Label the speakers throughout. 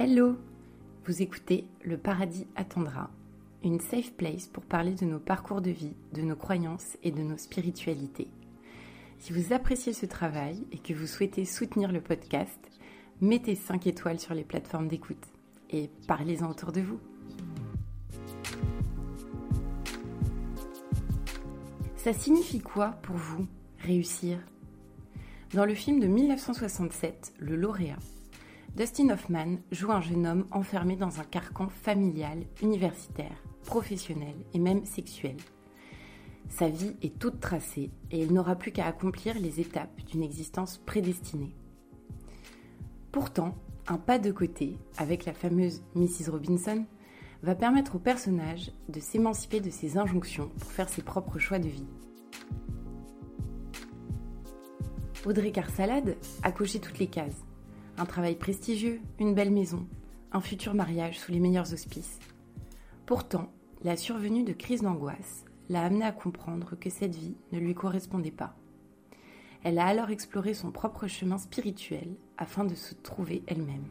Speaker 1: Hello Vous écoutez Le Paradis attendra, une safe place pour parler de nos parcours de vie, de nos croyances et de nos spiritualités. Si vous appréciez ce travail et que vous souhaitez soutenir le podcast, mettez 5 étoiles sur les plateformes d'écoute et parlez-en autour de vous. Ça signifie quoi pour vous, réussir? Dans le film de 1967, Le lauréat, Dustin Hoffman joue un jeune homme enfermé dans un carcan familial, universitaire, professionnel et même sexuel. Sa vie est toute tracée et il n'aura plus qu'à accomplir les étapes d'une existence prédestinée. Pourtant, un pas de côté, avec la fameuse Mrs. Robinson, va permettre au personnage de s'émanciper de ses injonctions pour faire ses propres choix de vie. Audrey Carsalade a coché toutes les cases un travail prestigieux, une belle maison, un futur mariage sous les meilleurs auspices. Pourtant, la survenue de crises d'angoisse l'a amenée à comprendre que cette vie ne lui correspondait pas. Elle a alors exploré son propre chemin spirituel afin de se trouver elle-même.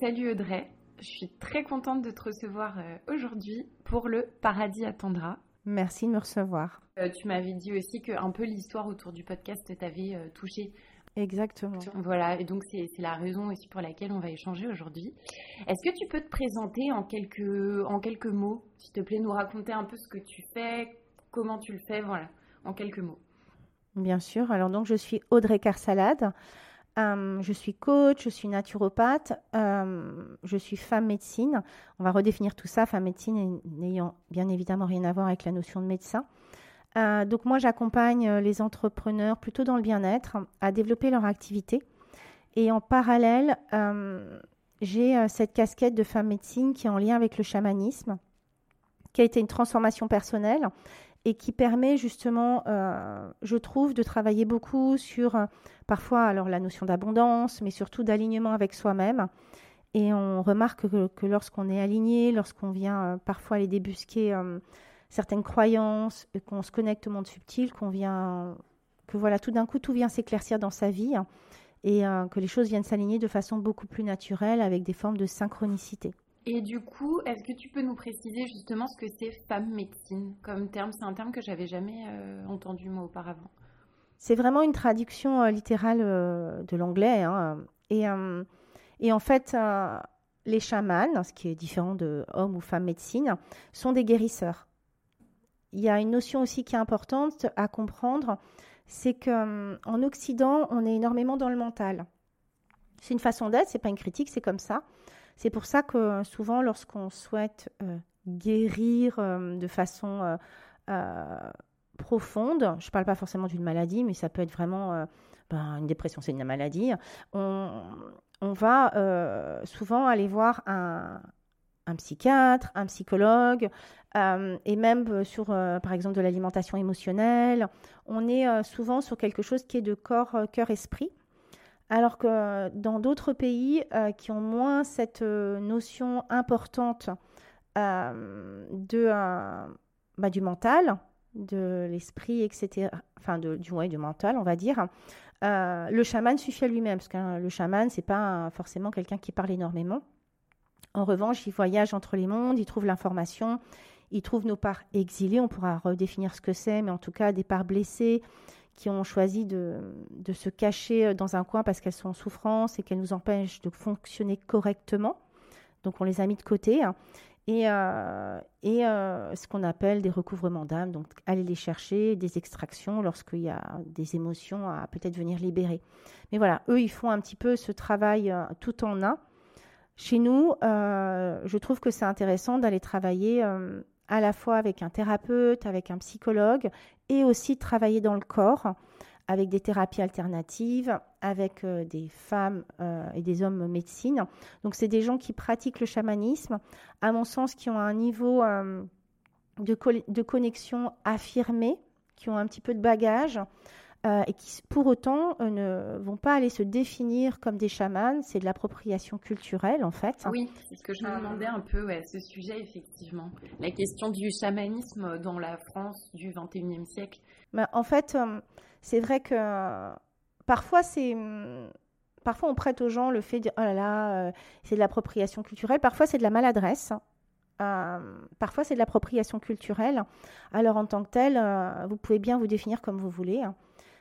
Speaker 1: Salut Audrey, je suis très contente de te recevoir euh, aujourd'hui pour le Paradis attendra,
Speaker 2: Merci de me recevoir.
Speaker 1: Euh, tu m'avais dit aussi que un peu l'histoire autour du podcast t'avait euh, touché.
Speaker 2: Exactement.
Speaker 1: Voilà, et donc c'est la raison aussi pour laquelle on va échanger aujourd'hui. Est-ce que tu peux te présenter en quelques, en quelques mots, s'il te plaît, nous raconter un peu ce que tu fais, comment tu le fais, voilà, en quelques mots.
Speaker 2: Bien sûr, alors donc je suis Audrey Carsalade. Euh, je suis coach, je suis naturopathe, euh, je suis femme médecine. On va redéfinir tout ça, femme médecine n'ayant bien évidemment rien à voir avec la notion de médecin. Euh, donc moi, j'accompagne les entrepreneurs plutôt dans le bien-être à développer leur activité. Et en parallèle, j'ai cette casquette de femme médecine qui est en lien avec le chamanisme, qui a été une transformation personnelle et qui permet justement, euh, je trouve, de travailler beaucoup sur euh, parfois alors la notion d'abondance, mais surtout d'alignement avec soi-même. Et on remarque que, lorsqu'on est aligné, lorsqu'on vient euh, parfois aller débusquer certaines croyances, qu'on se connecte au monde subtil, qu'on vient, que voilà, tout d'un coup tout vient s'éclaircir dans sa vie et que les choses viennent s'aligner de façon beaucoup plus naturelle avec des formes de synchronicité.
Speaker 1: Et du coup, est-ce que tu peux nous préciser justement ce que c'est femme médecine comme terme? C'est un terme que j'avais jamais euh, entendu moi auparavant.
Speaker 2: C'est vraiment une traduction euh, littérale euh, de l'anglais. Hein. Et, et, en fait, les chamans, ce qui est différent de homme ou femme médecine, sont des guérisseurs. Il y a une notion aussi qui est importante à comprendre, c'est qu'en Occident, on est énormément dans le mental. C'est une façon d'être, c'est pas une critique, c'est comme ça. C'est pour ça que souvent, lorsqu'on souhaite euh, guérir euh, de façon euh, profonde, je ne parle pas forcément d'une maladie, mais ça peut être vraiment ben, une dépression, c'est une maladie, on, va souvent aller voir un, psychiatre, un psychologue, et même sur, par exemple, de l'alimentation émotionnelle. On est souvent sur quelque chose qui est de corps, cœur, esprit. Alors que dans d'autres pays euh, qui ont moins cette euh, notion importante euh, de, bah, du mental, de l'esprit, etc., enfin du, du mental, on va dire, le chaman suffit à lui-même, parce que le chaman, c'est pas forcément quelqu'un qui parle énormément. En revanche, il voyage entre les mondes, il trouve l'information, il trouve nos parts exilées, on pourra redéfinir ce que c'est, mais en tout cas des parts blessées, qui ont choisi de, se cacher euh, dans un coin parce qu'elles sont en souffrance et qu'elles nous empêchent de fonctionner correctement. Donc on les a mis de côté. Hein. Et, euh, euh, ce qu'on appelle des recouvrements d'âme, donc aller les chercher, des extractions lorsqu'il y a des émotions à peut-être venir libérer. Mais voilà, eux, ils font un petit peu ce travail tout en un. Chez nous, je trouve que c'est intéressant d'aller travailler à la fois avec un thérapeute, avec un psychologue, et aussi travailler dans le corps avec des thérapies alternatives, avec euh, des femmes euh, et des hommes médecine. Donc c'est des gens qui pratiquent le chamanisme, à mon sens, qui ont un niveau euh, de, de, connexion affirmé, qui ont un petit peu de bagage, euh, et qui pour autant euh, ne vont pas aller se définir comme des chamans. C'est de l'appropriation culturelle en fait.
Speaker 1: Oui, c'est ce que je me demandais un peu, ouais, ce sujet effectivement. La question du chamanisme dans la France du 21e siècle.
Speaker 2: En fait, euh, c'est vrai que parfois c'est parfois on prête aux gens le fait de dire oh là là, c'est de l'appropriation culturelle. Parfois c'est de la maladresse. parfois c'est de l'appropriation culturelle. Alors en tant que tel, vous pouvez bien vous définir comme vous voulez.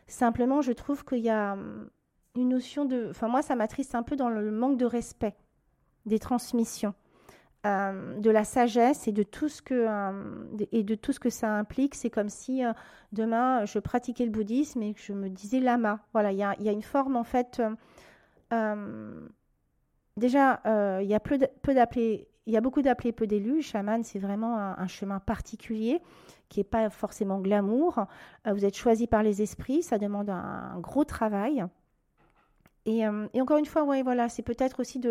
Speaker 2: Simplement, je trouve qu'il y a hum, une notion de... Enfin, moi, ça m'attriste un peu dans le manque de respect des transmissions, euh, de la sagesse et de tout ce que, euh, et de tout ce que ça implique. C'est comme si euh, demain, je pratiquais le bouddhisme et que je me disais lama. Voilà, il y a, une forme, en fait... déjà, il y a peu d'appelés... Il y a beaucoup d'appelés, peu d'élus. Chaman, c'est vraiment un, chemin particulier qui n'est pas forcément glamour. vous êtes choisi par les esprits, ça demande un gros travail. Euh, et, encore une fois, ouais, voilà, c'est peut-être aussi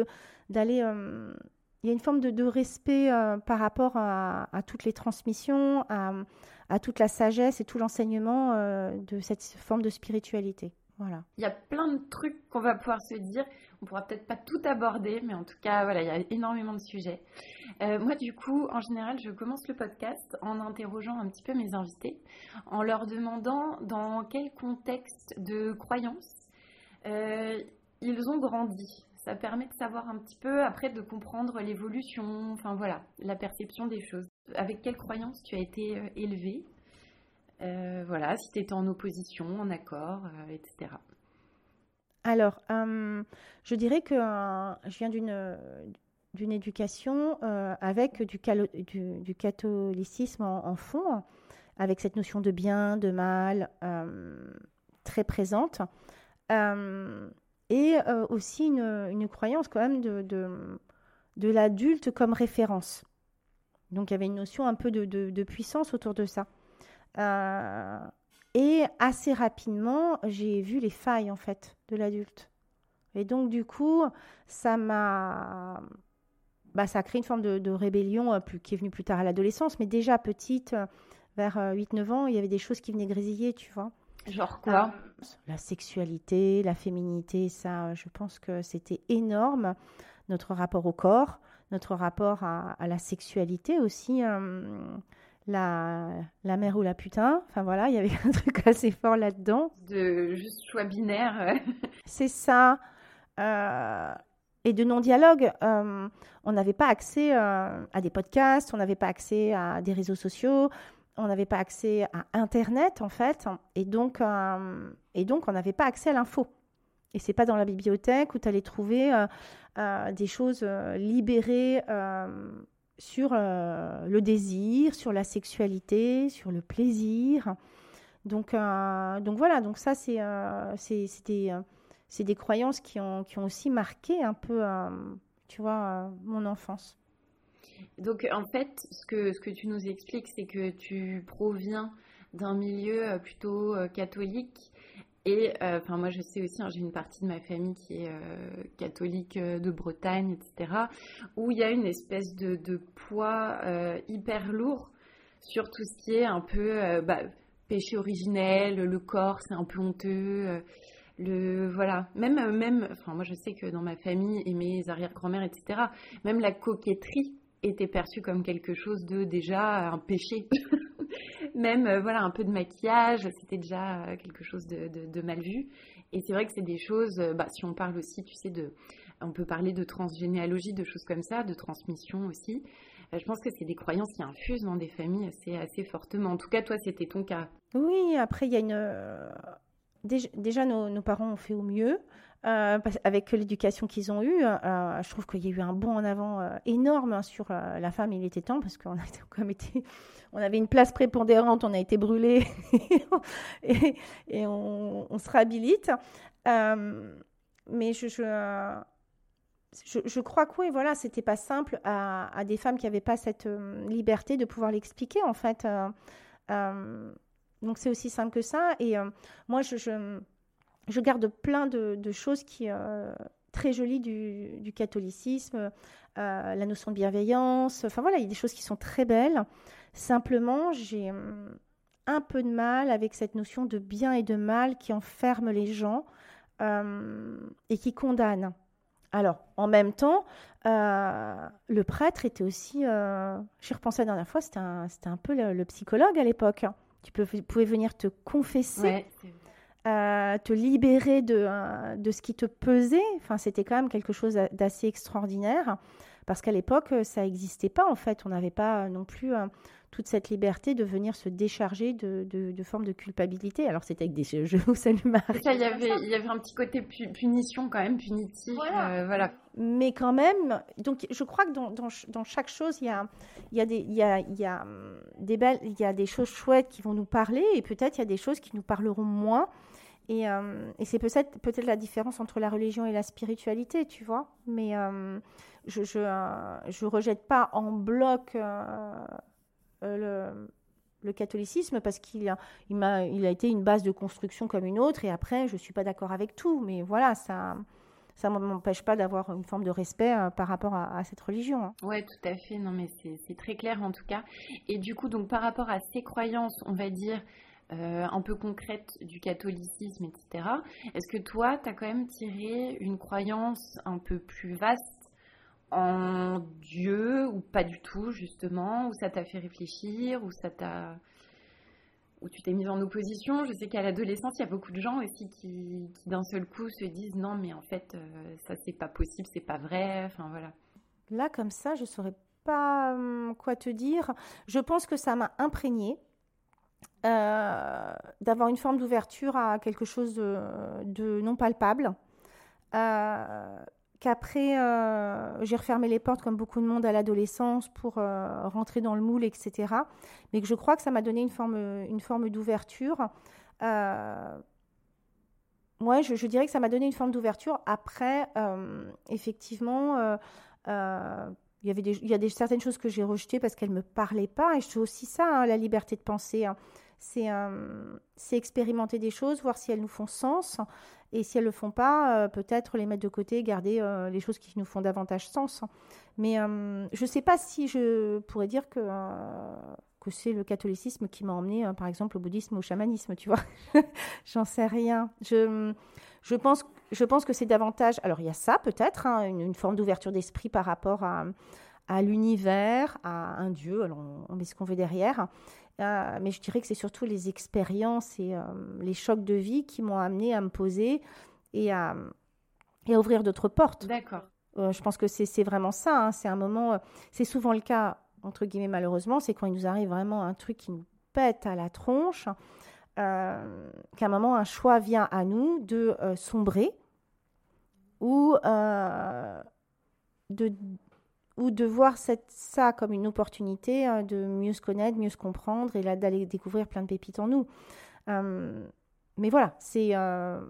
Speaker 2: d'aller. Euh, il y a une forme de, respect euh, par rapport à, toutes les transmissions, à, toute la sagesse et tout l'enseignement de cette forme de spiritualité. Voilà.
Speaker 1: Il y a plein de trucs qu'on va pouvoir se dire. On pourra peut-être pas tout aborder, mais en tout cas, voilà, il y a énormément de sujets. moi, du coup, en général, je commence le podcast en interrogeant un petit peu mes invités, en leur demandant dans quel contexte de croyance euh, ils ont grandi. Ça permet de savoir un petit peu, après, de comprendre l'évolution, enfin voilà, la perception des choses. Avec quelle croyance tu as été euh, élevé? Euh, Voilà, si tu étais en opposition, en accord, etc.
Speaker 2: Alors, je dirais que je viens d'une d'une éducation avec du, du, catholicisme en, fond, avec cette notion de bien, de mal très présente. Euh, et euh, aussi une, croyance quand même de, de, l'adulte comme référence. Donc il y avait une notion un peu de, puissance autour de ça. Euh, et assez rapidement, j'ai vu les failles en fait de l'adulte. Et donc du coup, ça m'a, bah, ça a créé une forme de, rébellion plus, qui est venue plus tard à l'adolescence, mais déjà petite, vers 8-9 ans, il y avait des choses qui venaient grésiller, tu vois.
Speaker 1: Genre quoi?
Speaker 2: La sexualité, la féminité, ça, je pense que c'était énorme. Notre rapport au corps, notre rapport à, la sexualité aussi. Euh, la, la mère ou la putain. Enfin voilà, il y avait un truc assez fort là-dedans.
Speaker 1: De juste choix binaire.
Speaker 2: C'est ça. Euh, et de non-dialogue. Euh, on n'avait pas accès à des podcasts, on n'avait pas accès à des réseaux sociaux, on n'avait pas accès à Internet, en fait, et donc, euh, et donc on n'avait pas accès à l'info. Et c'est pas dans la bibliothèque où tu allais trouver euh, euh, des choses libérées sur le désir, sur la sexualité, sur le plaisir. Donc, donc voilà, donc ça, c'est c'est des, croyances qui ont, qui ont aussi marqué un peu, tu vois, mon enfance.
Speaker 1: Donc en fait, ce que, ce que tu nous expliques, c'est que tu proviens d'un milieu euh, plutôt euh, catholique. Et euh, enfin moi je sais aussi, hein, j'ai une partie de ma famille qui est catholique de Bretagne, etc., où il y a une espèce de, poids hyper lourd sur tout ce qui est un peu bah, péché originel, le corps c'est un peu honteux le voilà même même enfin moi je sais que dans ma famille et mes arrière-grand-mères etc même la coquetterie était perçu comme quelque chose de déjà un péché. Même euh, voilà un peu de maquillage, c'était déjà euh, quelque chose de, mal vu. Et c'est vrai que c'est des choses, euh, bah, si on parle aussi, tu sais, on peut parler de transgénéalogie, de choses comme ça, de transmission aussi. je pense que c'est des croyances qui infusent dans des familles assez, assez fortement. En tout cas, toi, c'était ton cas.
Speaker 2: Oui, après, il y a une. Déjà, nos, parents ont fait au mieux. Euh, avec l'éducation qu'ils ont eue, euh, je trouve qu'il y a eu un bond en avant euh, énorme hein, sur la femme. Il était temps parce qu'on avait une place prépondérante, on a été brûlés et, on, se réhabilite. mais je, crois que oui, voilà, c'était pas simple à, des femmes qui n'avaient pas cette liberté de pouvoir l'expliquer en fait. donc c'est aussi simple que ça. Et moi, je je garde plein de, choses qui euh, très jolies du, catholicisme, euh, la notion de bienveillance. Enfin voilà, il y a des choses qui sont très belles. Simplement, j'ai hum, un peu de mal avec cette notion de bien et de mal qui enferme les gens hum, et qui condamne. Alors, en même temps, euh, le prêtre était aussi, j'y repensé la dernière fois, c'était un, peu le, psychologue à l'époque. Tu pouvais venir te confesser. Te libérer de, de ce qui te pesait. Enfin, c'était quand même quelque chose d'assez extraordinaire parce qu'à l'époque, ça n'existait pas en fait. On n'avait pas non plus toute cette liberté de venir se décharger de, de, formes de culpabilité. Alors c'était avec des jeux où ça lui
Speaker 1: Il y avait, il y avait un petit côté punition quand même, punitif. Voilà.
Speaker 2: Mais quand même, donc je crois que dans, dans, dans chaque chose, il y a, il y, a des, il y, a, il y a hum, des belles, il y a des choses chouettes qui vont nous parler et peut-être il y a des choses qui nous parleront moins. Et, hum, et c'est peut-être peut la différence entre la religion et la spiritualité, tu vois. Mais hum, je ne euh, je, rejette pas en bloc euh, euh, le, catholicisme parce qu'il a, été une base de construction comme une autre. Et après, je ne suis pas d'accord avec tout. Mais voilà, ça ne m'empêche pas d'avoir une forme de respect euh, par rapport à, cette religion. Hein.
Speaker 1: Oui, tout à fait. Non, mais c'est très clair en tout cas. Et du coup, donc par rapport à ces croyances, on va dire, euh, un peu concrètes du catholicisme, etc., est-ce que toi, tu as quand même tiré une croyance un peu plus vaste en Dieu ou pas du tout justement, ou ça t'a fait réfléchir, ou ça t'a où tu t'es mise en opposition? Je sais qu'à l'adolescence, il y a beaucoup de gens aussi qui, d'un seul coup se disent non, mais en fait, euh, ça c'est pas possible, c'est pas vrai. Enfin voilà.
Speaker 2: Là, comme ça, je saurais pas hum, quoi te dire. Je pense que ça m'a imprégné. Euh, d'avoir une forme d'ouverture à quelque chose de, non palpable. Euh, qu'après, euh, j'ai refermé les portes comme beaucoup de monde à l'adolescence pour rentrer dans le moule, etc. Mais que je crois que ça m'a donné une forme, une forme d'ouverture. Moi, je, dirais que ça m'a donné une forme d'ouverture. Après, effectivement, il y avait y a des, certaines choses que j'ai rejetées parce qu'elles ne me parlaient pas. Et je fais aussi ça, hein, la liberté de penser. Hein. C'est expérimenter des choses, voir si elles nous font sens. Et si elles ne le font pas, euh, peut-être les mettre de côté, garder euh, les choses qui nous font davantage sens. Mais euh, je ne sais pas si je pourrais dire que, que c'est le catholicisme qui m'a emmené, par exemple, au bouddhisme ou au chamanisme, tu vois. J'en sais rien. Je, je, pense, je pense que c'est davantage... Alors, il y a ça, peut-être, hein, une, forme d'ouverture d'esprit par rapport à, à l'univers, à un Dieu, alors on, met ce qu'on veut derrière. Euh, mais je dirais que c'est surtout les expériences et euh, les chocs de vie qui m'ont amené à me poser et à, et à ouvrir d'autres portes.
Speaker 1: D'accord.
Speaker 2: Euh, je pense que c'est vraiment ça. Hein. C'est un moment, c'est souvent le cas, entre guillemets, malheureusement, c'est quand il nous arrive vraiment un truc qui nous pète à la tronche, qu'à un moment, un choix vient à nous de sombrer ou de ou de voir ça comme une opportunité euh, de mieux se connaître, mieux se comprendre et là d'aller découvrir plein de pépites en nous. Euh, mais voilà, c'est, euh,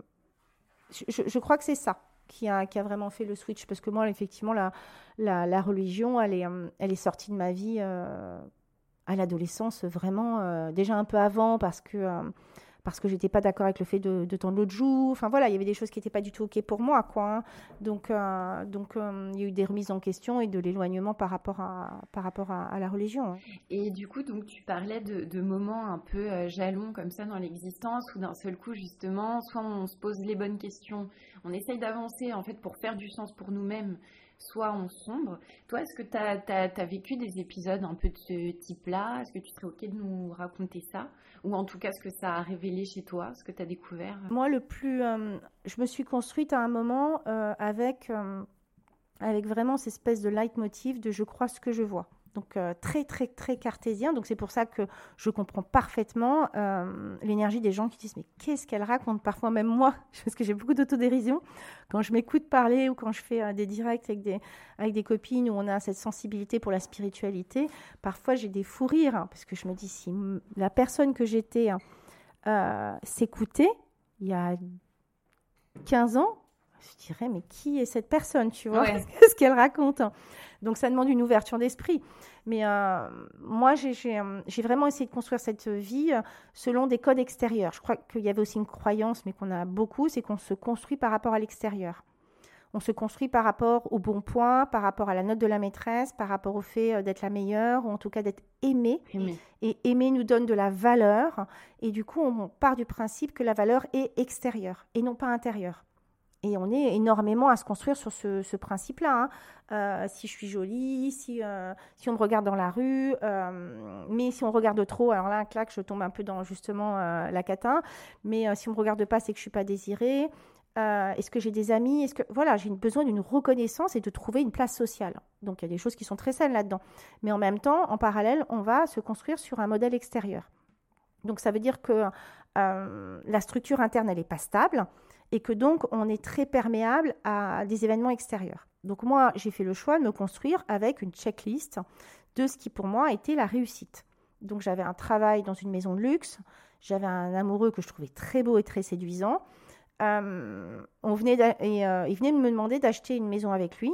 Speaker 2: je, crois que c'est ça qui a, vraiment fait le switch parce que moi, effectivement, la, la, la religion, elle est, elle est sortie de ma vie à l'adolescence vraiment déjà un peu avant parce que parce que j'étais pas d'accord avec le fait de, de tendre l'autre joue. Enfin voilà, il y avait des choses qui n'étaient pas du tout ok pour moi, quoi. Hein. Donc, euh, donc euh, il y a eu des remises en question et de l'éloignement par rapport à par rapport à, la religion. Hein.
Speaker 1: Et du coup, donc tu parlais de, moments un peu euh, jalons comme ça dans l'existence où d'un seul coup justement, soit on se pose les bonnes questions, on essaye d'avancer en fait pour faire du sens pour nous-mêmes soit on sombre. Toi, est-ce que tu as, vécu des épisodes un peu de ce type-là? Est-ce que tu serais OK de nous raconter ça? Ou en tout cas, ce que ça a révélé chez toi, ce que tu as découvert?
Speaker 2: Moi, le plus. Euh, je me suis construite à un moment euh, avec, euh, avec vraiment cette espèce de leitmotiv de je crois ce que je vois donc euh, très très très cartésien. Donc c'est pour ça que je comprends parfaitement euh, l'énergie des gens qui disent mais qu'est-ce qu'elle raconte Parfois même moi, parce que j'ai beaucoup d'autodérision, quand je m'écoute parler ou quand je fais euh, des directs avec des, avec des copines où on a cette sensibilité pour la spiritualité, parfois j'ai des fous rires, hein, parce que je me dis si la personne que j'étais s'écoutait il y a 15 ans, je dirais, mais qui est cette personne, tu vois Ce qu'elle raconte. Hein. Donc, ça demande une ouverture d'esprit. Mais euh, moi, euh, j'ai vraiment essayé de construire cette vie euh, selon des codes extérieurs. Je crois qu'il y avait aussi une croyance, mais qu'on a beaucoup, c'est qu'on se construit par rapport à l'extérieur. On se construit par rapport au bon point, par rapport à la note de la maîtresse, par rapport au fait d'être la meilleure, ou en tout cas d'être aimée. Et aimer nous donne de la valeur. Et du coup, on part du principe que la valeur est extérieure et non pas intérieure. Et on est énormément à se construire sur ce, principe-là. Hein. Euh, si je suis jolie, si, euh, si on me regarde dans la rue, euh, mais si on regarde trop, alors là, clac, je tombe un peu dans justement la catin. Mais si on me regarde pas, c'est que je suis pas désirée. Est-ce que j'ai des amis? Est-ce que voilà, j'ai besoin d'une reconnaissance et de trouver une place sociale. Donc il y a des choses qui sont très saines là-dedans. Mais en même temps, en parallèle, on va se construire sur un modèle extérieur. Donc ça veut dire que la structure interne, elle n'est pas stable et que donc on est très perméable à des événements extérieurs. Donc moi, j'ai fait le choix de me construire avec une checklist de ce qui pour moi était la réussite. Donc j'avais un travail dans une maison de luxe, j'avais un amoureux que je trouvais très beau et très séduisant. Euh, on venait et, euh, il venait de me demander d'acheter une maison avec lui.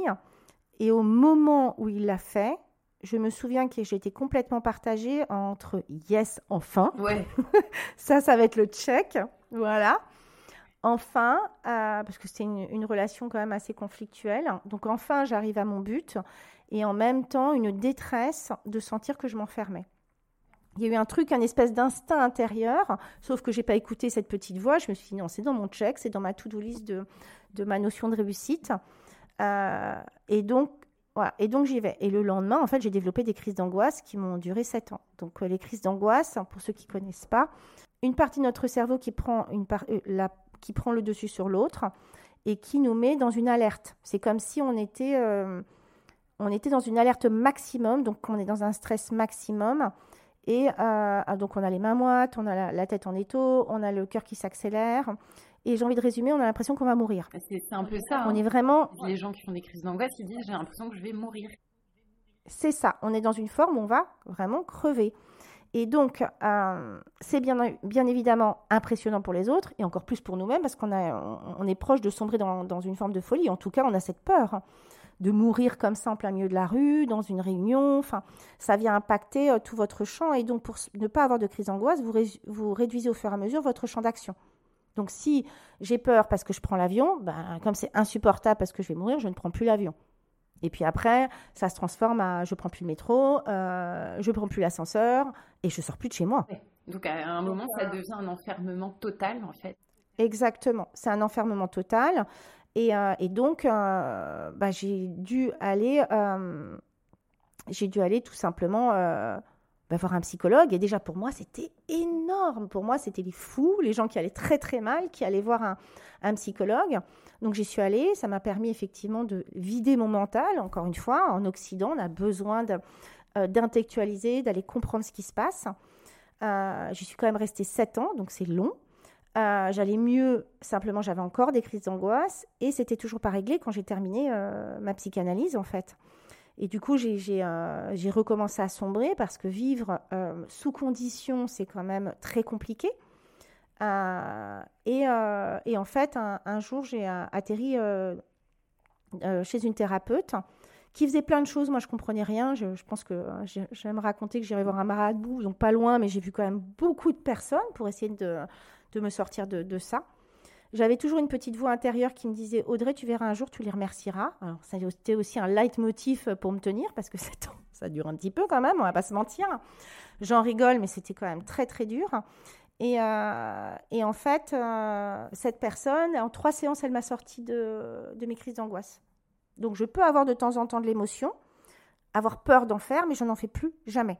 Speaker 2: Et au moment où il l'a fait, je me souviens que j'étais complètement partagée entre yes, enfin.
Speaker 1: Ouais.
Speaker 2: ça, ça va être le check. Voilà. Enfin, euh, parce que c'était une, relation quand même assez conflictuelle. Donc enfin, j'arrive à mon but et en même temps une détresse de sentir que je m'enfermais. Il y a eu un truc, un espèce d'instinct intérieur, sauf que j'ai pas écouté cette petite voix. Je me suis dit non, c'est dans mon check, c'est dans ma to-do list de, de, ma notion de réussite. Euh, et donc, voilà. Et donc j'y vais. Et le lendemain, en fait, j'ai développé des crises d'angoisse qui m'ont duré sept ans. Donc euh, les crises d'angoisse, pour ceux qui connaissent pas, une partie de notre cerveau qui prend une la qui prend le dessus sur l'autre et qui nous met dans une alerte. C'est comme si on était, euh, on était dans une alerte maximum, donc on est dans un stress maximum. Et euh, ah, donc on a les mains moites, on a la, tête en étau, on a le cœur qui s'accélère. Et j'ai envie de résumer, on a l'impression qu'on va mourir.
Speaker 1: C'est un peu ça.
Speaker 2: On hein. est vraiment.
Speaker 1: Les gens qui font des crises d'angoisse, ils disent j'ai l'impression que je vais mourir.
Speaker 2: C'est ça. On est dans une forme où on va vraiment crever. Et donc, euh, c'est bien, évidemment impressionnant pour les autres et encore plus pour nous-mêmes parce qu'on on est proche de sombrer dans, une forme de folie. En tout cas, on a cette peur hein, de mourir comme ça en plein milieu de la rue, dans une réunion. Ça vient impacter euh, tout votre champ. Et donc, pour ne pas avoir de crise d'angoisse, vous, vous réduisez au fur et à mesure votre champ d'action. Donc, si j'ai peur parce que je prends l'avion, ben, comme c'est insupportable parce que je vais mourir, je ne prends plus l'avion. Et puis après, ça se transforme à je prends plus le métro, euh, je prends plus l'ascenseur et je sors plus de chez moi.
Speaker 1: Donc à un moment, ça devient un enfermement total en fait.
Speaker 2: Exactement, c'est un enfermement total. Et, euh, et donc, euh, bah, j'ai dû aller, euh, j'ai dû aller tout simplement voir un psychologue. Et déjà pour moi, c'était énorme. Pour moi, c'était les fous, les gens qui allaient très très mal, qui allaient voir un, un psychologue. Donc j'y suis allée, ça m'a permis effectivement de vider mon mental. Encore une fois, en Occident, on a besoin euh, d'intellectualiser, d'aller comprendre ce qui se passe. Euh, j'y suis quand même restée sept ans, donc c'est long. Euh, j'allais mieux, simplement j'avais encore des crises d'angoisse et c'était toujours pas réglé quand j'ai terminé ma psychanalyse en fait. Et du coup, j'ai recommencé à sombrer parce que vivre sous condition, c'est quand même très compliqué. Euh, euh, et, en fait, un, jour, j'ai euh, atterri chez une thérapeute qui faisait plein de choses. Moi, je comprenais rien. Je, pense que je, vais me raconter que j'irais voir un marabout, donc pas loin, mais j'ai vu quand même beaucoup de personnes pour essayer de, me sortir de ça. J'avais toujours une petite voix intérieure qui me disait Audrey, tu verras un jour, tu les remercieras. Alors, c'était aussi un leitmotiv pour me tenir parce que ça dure un petit peu quand même, on va pas se mentir. J'en rigole, mais c'était quand même très très dur. Euh, et, en fait, euh, cette personne, en trois séances, elle m'a sorti de, mes crises d'angoisse. Donc, je peux avoir de temps en temps de l'émotion, avoir peur d'en faire, mais je n'en fais plus jamais.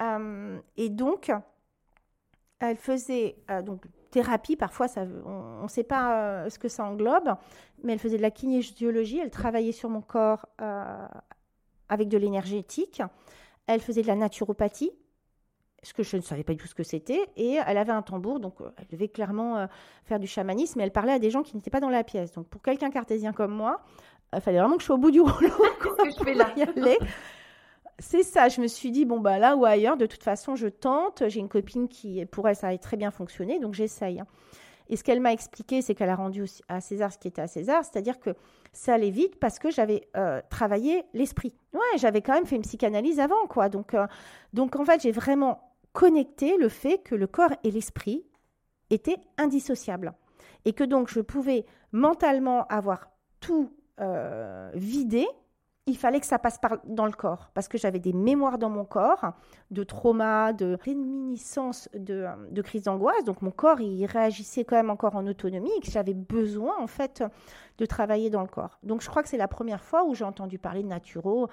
Speaker 2: Euh, et donc, elle faisait donc thérapie. Parfois, ça, on ne sait pas ce que ça englobe, mais elle faisait de la kinésiologie. Elle travaillait sur mon corps avec de l'énergétique. Elle faisait de la naturopathie ce que je ne savais pas du tout ce que c'était. Et elle avait un tambour, donc euh, elle devait clairement euh, faire du chamanisme, et elle parlait à des gens qui n'étaient pas dans la pièce. Donc pour quelqu'un cartésien comme moi, il fallait vraiment que je sois au bout du rouleau.
Speaker 1: Qu'est-ce que je fais là
Speaker 2: C'est ça, je me suis dit, bon, bah là ou ailleurs, de toute façon, je tente. J'ai une copine qui, pour elle, ça a très bien fonctionné, donc j'essaye. Et ce qu'elle m'a expliqué, c'est qu'elle a rendu à César ce qui était à César, c'est-à-dire que ça allait vite parce que j'avais euh, travaillé l'esprit. Ouais, j'avais quand même fait une psychanalyse avant, quoi. Donc, donc en fait, j'ai vraiment connecter le fait que le corps et l'esprit étaient indissociables. Et que donc je pouvais mentalement avoir tout euh, vidé il fallait que ça passe dans le corps, parce que j'avais des mémoires dans mon corps de trauma, de réminiscence de, de crise d'angoisse. Donc mon corps, il réagissait quand même encore en autonomie et que j'avais besoin, en fait, de travailler dans le corps. Donc je crois que c'est la première fois où j'ai entendu parler de naturo.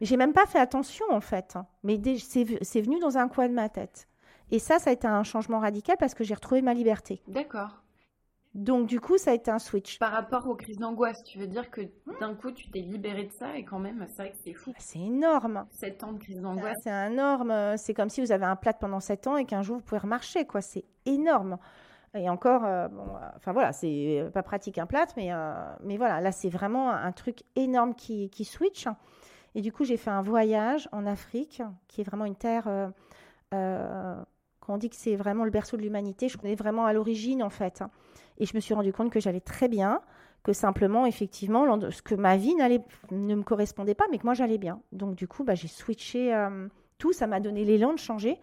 Speaker 2: J'ai même pas fait attention, en fait, mais c'est venu dans un coin de ma tête. Et ça, ça a été un changement radical parce que j'ai retrouvé ma liberté.
Speaker 1: D'accord.
Speaker 2: Donc du coup, ça a été un switch.
Speaker 1: Par rapport aux crises d'angoisse, tu veux dire que d'un coup, tu t'es libéré de ça et quand même, c'est vrai que c'est fou.
Speaker 2: C'est énorme.
Speaker 1: 7 ans de crise d'angoisse.
Speaker 2: C'est énorme. C'est comme si vous avez un plat pendant 7 ans et qu'un jour, vous pouvez remarcher. quoi. C'est énorme. Et encore, euh, bon, euh, enfin voilà, c'est pas pratique un plat, mais, euh, mais voilà, là, c'est vraiment un truc énorme qui, qui switch. Et du coup, j'ai fait un voyage en Afrique, qui est vraiment une terre on dit que c'est vraiment le berceau de l'humanité, je connais vraiment à l'origine en fait. Et je me suis rendu compte que j'allais très bien, que simplement, effectivement, ce que ma vie ne me correspondait pas, mais que moi j'allais bien. Donc du coup, bah, j'ai switché euh, tout, ça m'a donné l'élan de changer.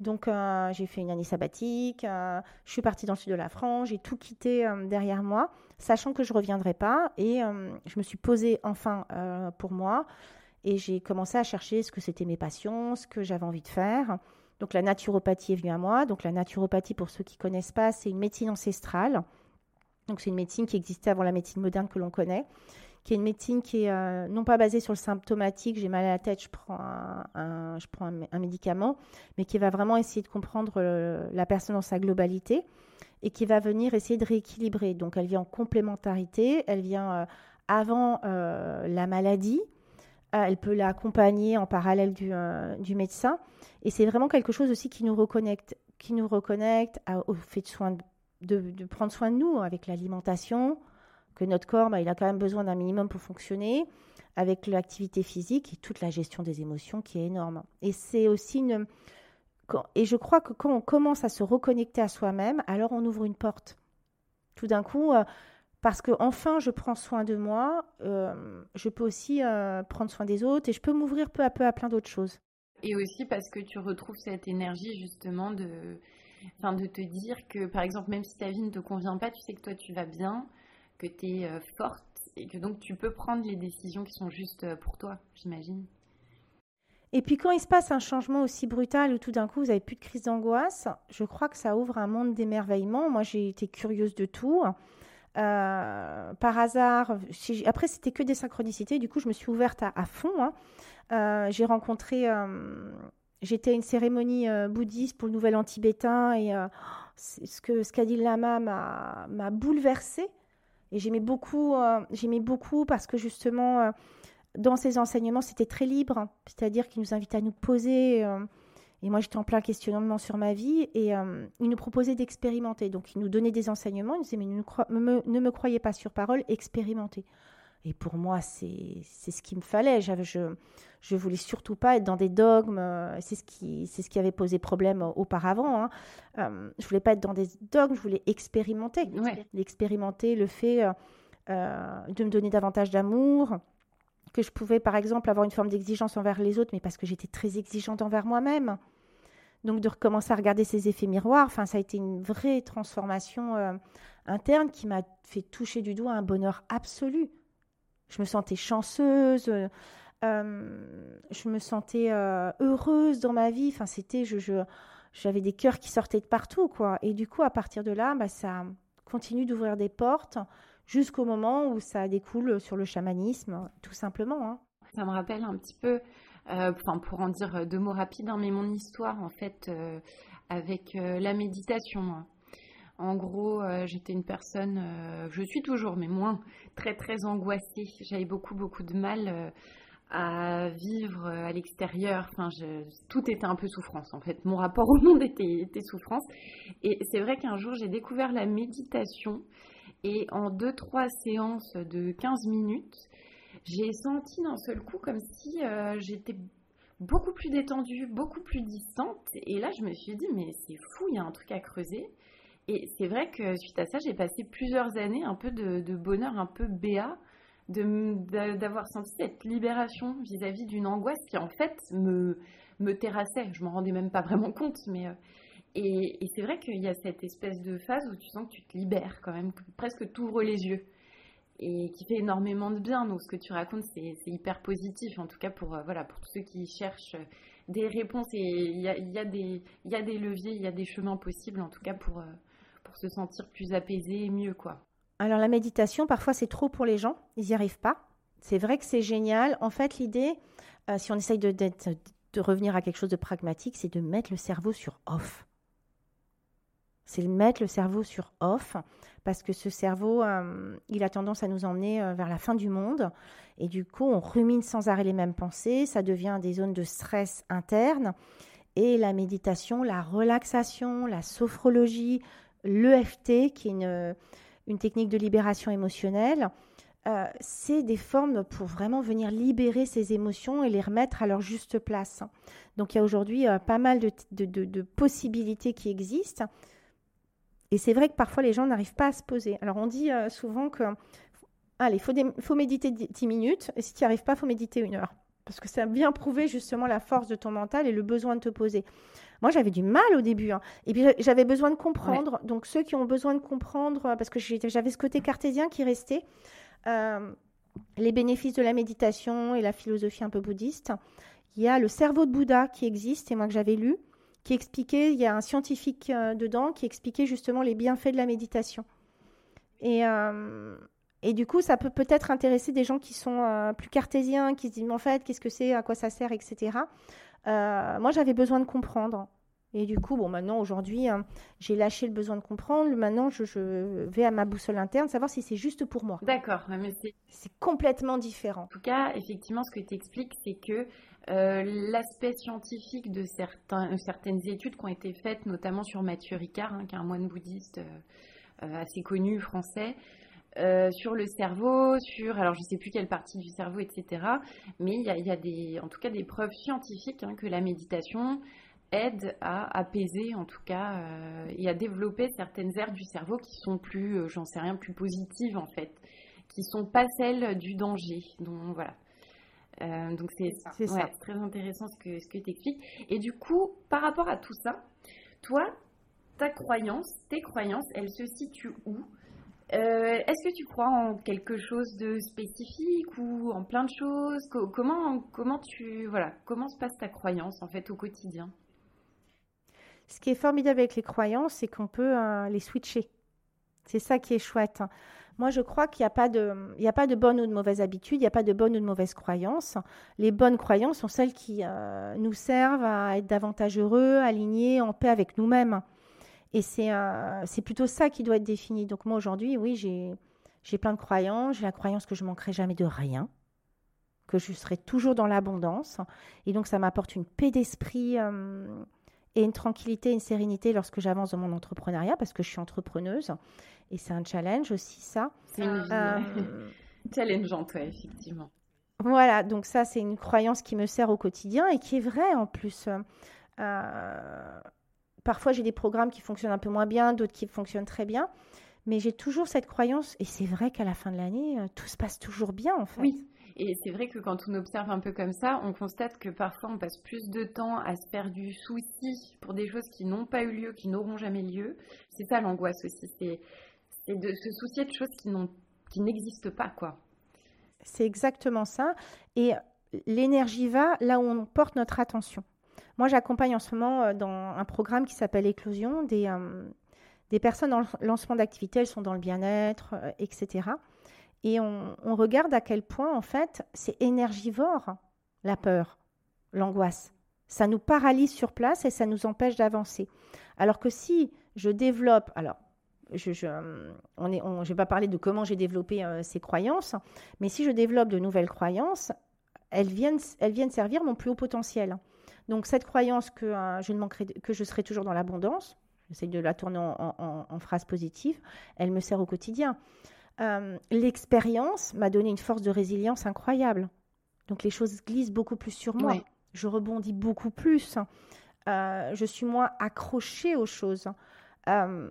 Speaker 2: Donc euh, j'ai fait une année sabbatique, euh, je suis partie dans le sud de la France, j'ai tout quitté derrière moi, sachant que je ne reviendrai pas. Et je me suis posée enfin pour moi et j'ai commencé à chercher ce que c'était mes passions, ce que j'avais envie de faire. Donc la naturopathie est venue à moi. Donc la naturopathie, pour ceux qui ne connaissent pas, c'est une médecine ancestrale. Donc c'est une médecine qui existait avant la médecine moderne que l'on connaît, qui est une médecine qui est euh, non pas basée sur le symptomatique, j'ai mal à la tête, je prends un, médicament, mais qui va vraiment essayer de comprendre euh, la personne dans sa globalité et qui va venir essayer de rééquilibrer. Donc elle vient en complémentarité, elle vient euh, avant la maladie, elle peut l'accompagner en parallèle du, du médecin. Et c'est vraiment quelque chose aussi qui nous reconnecte, qui nous reconnecte au fait de, soin de, prendre soin de nous avec l'alimentation, que notre corps, bah, il a quand même besoin d'un minimum pour fonctionner, avec l'activité physique et toute la gestion des émotions qui est énorme. Et c'est aussi une... Et je crois que quand on commence à se reconnecter à soi-même, alors on ouvre une porte. Tout d'un coup, euh, parce que enfin je prends soin de moi, euh, je peux aussi euh, prendre soin des autres et je peux m'ouvrir peu à peu à plein d'autres choses.
Speaker 1: Et aussi parce que tu retrouves cette énergie justement de, enfin, de te dire que par exemple même si ta vie ne te convient pas, tu sais que toi tu vas bien, que tu es euh, forte et que donc tu peux prendre les décisions qui sont justes pour toi, j'imagine.
Speaker 2: Et puis quand il se passe un changement aussi brutal où tout d'un coup vous avez plus de crise d'angoisse, je crois que ça ouvre un monde d'émerveillement. Moi j'ai été curieuse de tout. Euh, par hasard, après c'était que des synchronicités, du coup je me suis ouverte à, fond. Hein. Euh, j'ai rencontré, euh, j'étais à une cérémonie bouddhiste pour le nouvel an tibétain et ce que ce qu'a dit le lama m'a bouleversée. Et j'aimais beaucoup, j'aimais beaucoup parce que justement, dans ses enseignements, c'était très libre, c'est-à-dire qu'il nous invite à nous poser et moi, j'étais en plein questionnement sur ma vie et euh, il nous proposait d'expérimenter. Donc, il nous donnait des enseignements. Il nous disait, mais ne, me, croyez pas sur parole, expérimentez. Et pour moi, c'est ce qu'il me fallait. Je ne voulais surtout pas être dans des dogmes. Euh, c'est ce, qui, ce qui avait posé problème auparavant. Hein. Euh, je voulais pas être dans des dogmes, je voulais expérimenter. Expérimenter le fait de me donner davantage d'amour, que je pouvais, par exemple, avoir une forme d'exigence envers les autres, mais parce que j'étais très exigeante envers moi-même. Donc de recommencer à regarder ces effets miroirs, enfin, ça a été une vraie transformation euh, interne qui m'a fait toucher du doigt un bonheur absolu. Je me sentais chanceuse, euh, je me sentais euh, heureuse dans ma vie. Enfin, c'était, je, j'avais des cœurs qui sortaient de partout, quoi. Et du coup, à partir de là, bah, ça continue d'ouvrir des portes jusqu'au moment où ça découle sur le chamanisme, tout simplement. Hein.
Speaker 1: Ça me rappelle un petit peu, euh, pour en dire deux mots rapides, hein, mais mon histoire en fait euh, avec euh, la méditation. En gros, j'étais une personne, je suis toujours, mais moins, très très angoissée. J'avais beaucoup beaucoup de mal à vivre à l'extérieur. Enfin, tout était un peu souffrance en fait. Mon rapport au monde était, était souffrance. Et c'est vrai qu'un jour, j'ai découvert la méditation et en deux, trois séances de 15 minutes, j'ai senti d'un seul coup comme si euh, j'étais beaucoup plus détendue, beaucoup plus distante. Et là, je me suis dit, mais c'est fou, il y a un truc à creuser. Et c'est vrai que suite à ça, j'ai passé plusieurs années un peu de, bonheur, un peu béat, d'avoir senti cette libération vis-à-vis d'une angoisse qui en fait me, me terrassait. Je m'en rendais même pas vraiment compte, mais euh, et, c'est vrai qu'il y a cette espèce de phase où tu sens que tu te libères quand même, que presque tu ouvres les yeux. Et qui fait énormément de bien. Donc ce que tu racontes, c'est hyper positif, en tout cas pour, voilà, pour tous ceux qui cherchent des réponses. Et il y a, des, leviers, il y a des chemins possibles, en tout cas pour, pour se sentir plus apaisé et mieux. quoi.
Speaker 2: Alors la méditation, parfois c'est trop pour les gens, ils n'y arrivent pas. C'est vrai que c'est génial. En fait, l'idée, si on essaye de, de revenir à quelque chose de pragmatique, c'est de mettre le cerveau sur off c'est mettre le cerveau sur off, parce que ce cerveau, euh, il a tendance à nous emmener euh, vers la fin du monde. Et du coup, on rumine sans arrêt les mêmes pensées, ça devient des zones de stress interne. Et la méditation, la relaxation, la sophrologie, l'EFT, qui est une, technique de libération émotionnelle, euh, c'est des formes pour vraiment venir libérer ces émotions et les remettre à leur juste place. Donc il y a aujourd'hui pas mal de possibilités qui existent. Et c'est vrai que parfois les gens n'arrivent pas à se poser. Alors on dit euh, souvent que, allez, il faut, méditer 10 minutes, et si tu n'y arrives pas, il faut méditer une heure. Parce que ça a bien prouvé justement la force de ton mental et le besoin de te poser. Moi, j'avais du mal au début. Hein. Et puis, j'avais besoin de comprendre. Donc, ceux qui ont besoin de comprendre, parce que j'avais ce côté cartésien qui restait, euh, les bénéfices de la méditation et la philosophie un peu bouddhiste. Il y a le cerveau de Bouddha qui existe, et moi que j'avais lu qui expliquait, il y a un scientifique euh, dedans qui expliquait justement les bienfaits de la méditation. Et, euh, et du coup, ça peut peut-être intéresser des gens qui sont euh, plus cartésiens, qui se disent, mais en fait, qu'est-ce que c'est, à quoi ça sert, etc. moi, j'avais besoin de comprendre. Et du coup, bon, maintenant, aujourd'hui, hein, j'ai lâché le besoin de comprendre. Maintenant, je, je, vais à ma boussole interne, savoir si c'est juste pour moi.
Speaker 1: D'accord,
Speaker 2: mais c'est complètement différent.
Speaker 1: En tout cas, effectivement, ce que tu expliques, c'est que euh, l'aspect scientifique de certains, certaines études qui ont été faites, notamment sur Mathieu Ricard, hein, qui est un moine bouddhiste euh, euh, assez connu français, sur le cerveau, sur, alors je ne sais plus quelle partie du cerveau, etc. Mais il y a, des, en tout cas des preuves scientifiques hein, que la méditation aide à apaiser, en tout cas, et à développer certaines aires du cerveau qui sont plus, j'en sais rien, plus positives en fait, qui sont pas celles du danger. Donc voilà. Euh, donc c'est très intéressant ce que, ce que tu expliques. Et du coup, par rapport à tout ça, toi, ta croyance, tes croyances, elles se situent où? Euh, Est-ce que tu crois en quelque chose de spécifique ou en plein de choses? Comment, comment, tu, voilà, comment se passe ta croyance en fait au quotidien?
Speaker 2: Ce qui est formidable avec les croyances, c'est qu'on peut euh, les switcher. C'est ça qui est chouette. Hein. Moi, je crois qu'il n'y a, pas de, bonne ou de mauvaise habitude, il n'y a pas de bonne ou de mauvaise croyance. Les bonnes croyances sont celles qui euh, nous servent à être davantage heureux, alignés, en paix avec nous-mêmes. Et c'est, euh, plutôt ça qui doit être défini. Donc moi, aujourd'hui, oui, j'ai, j'ai plein de croyances. J'ai la croyance que je manquerai jamais de rien, que je serai toujours dans l'abondance. Et donc, ça m'apporte une paix d'esprit. Euh, et une tranquillité, une sérénité lorsque j'avance dans mon entrepreneuriat parce que je suis entrepreneuse et c'est un challenge aussi ça.
Speaker 1: C'est une euh, challengeante, effectivement.
Speaker 2: Voilà, donc ça c'est une croyance qui me sert au quotidien et qui est vraie en plus. Euh, parfois j'ai des programmes qui fonctionnent un peu moins bien, d'autres qui fonctionnent très bien, mais j'ai toujours cette croyance et c'est vrai qu'à la fin de l'année, euh, tout se passe toujours bien en fait.
Speaker 1: Oui, et c'est vrai que quand on observe un peu comme ça, on constate que parfois on passe plus de temps à se faire du souci pour des choses qui n'ont pas eu lieu, qui n'auront jamais lieu. C'est ça l'angoisse aussi, c'est, de se soucier de choses qui, n'existent pas, quoi.
Speaker 2: C'est exactement ça. Et l'énergie va là où on porte notre attention. Moi, j'accompagne en ce moment euh, dans un programme qui s'appelle Éclosion des, euh, des personnes en lancement d'activité, elles sont dans le bien-être, euh, etc. Et on, regarde à quel point, en fait, c'est énergivore, la peur, l'angoisse. Ça nous paralyse sur place et ça nous empêche d'avancer. Alors que si je développe, alors, je je, on on, vais pas parler de comment j'ai développé euh, ces croyances, mais si je développe de nouvelles croyances, elles viennent, elles viennent servir mon plus haut potentiel. Donc cette croyance que, euh, je, ne manquerai, que je serai toujours dans l'abondance, j'essaie de la tourner en, phrase positive, elle me sert au quotidien. Euh, l'expérience m'a donné une force de résilience incroyable. Donc les choses glissent beaucoup plus sur moi. Je rebondis beaucoup plus. Euh, je suis moins accrochée aux choses. Euh,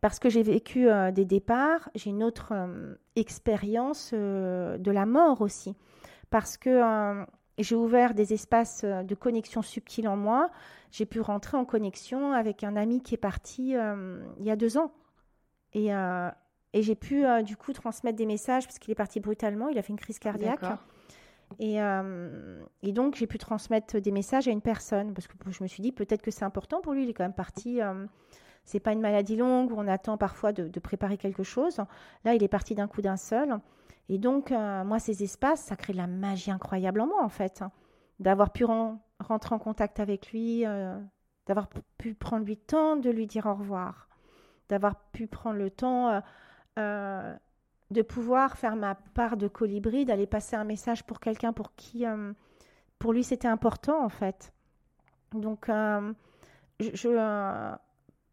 Speaker 2: parce que j'ai vécu des départs, j'ai une autre expérience de la mort aussi. Parce que j'ai ouvert des espaces de connexion subtile en moi. J'ai pu rentrer en connexion avec un ami qui est parti il y a deux ans. Et et j'ai pu du coup transmettre des messages parce qu'il est parti brutalement, il a fait une crise cardiaque. Et, et, donc, j'ai pu transmettre des messages à une personne parce que je me suis dit peut-être que c'est important pour lui. Il est quand même parti. c'est pas une maladie longue où on attend parfois de, de, préparer quelque chose. Là, il est parti d'un coup d'un seul. Et donc, moi, ces espaces, ça crée de la magie incroyable en moi, en fait. Hein. D'avoir pu rentrer en contact avec lui, d'avoir pu prendre le temps de lui dire au revoir, d'avoir pu prendre le temps euh, euh, de pouvoir faire ma part de colibri, d'aller passer un message pour quelqu'un pour qui, euh, pour lui, c'était important en fait. Donc, je,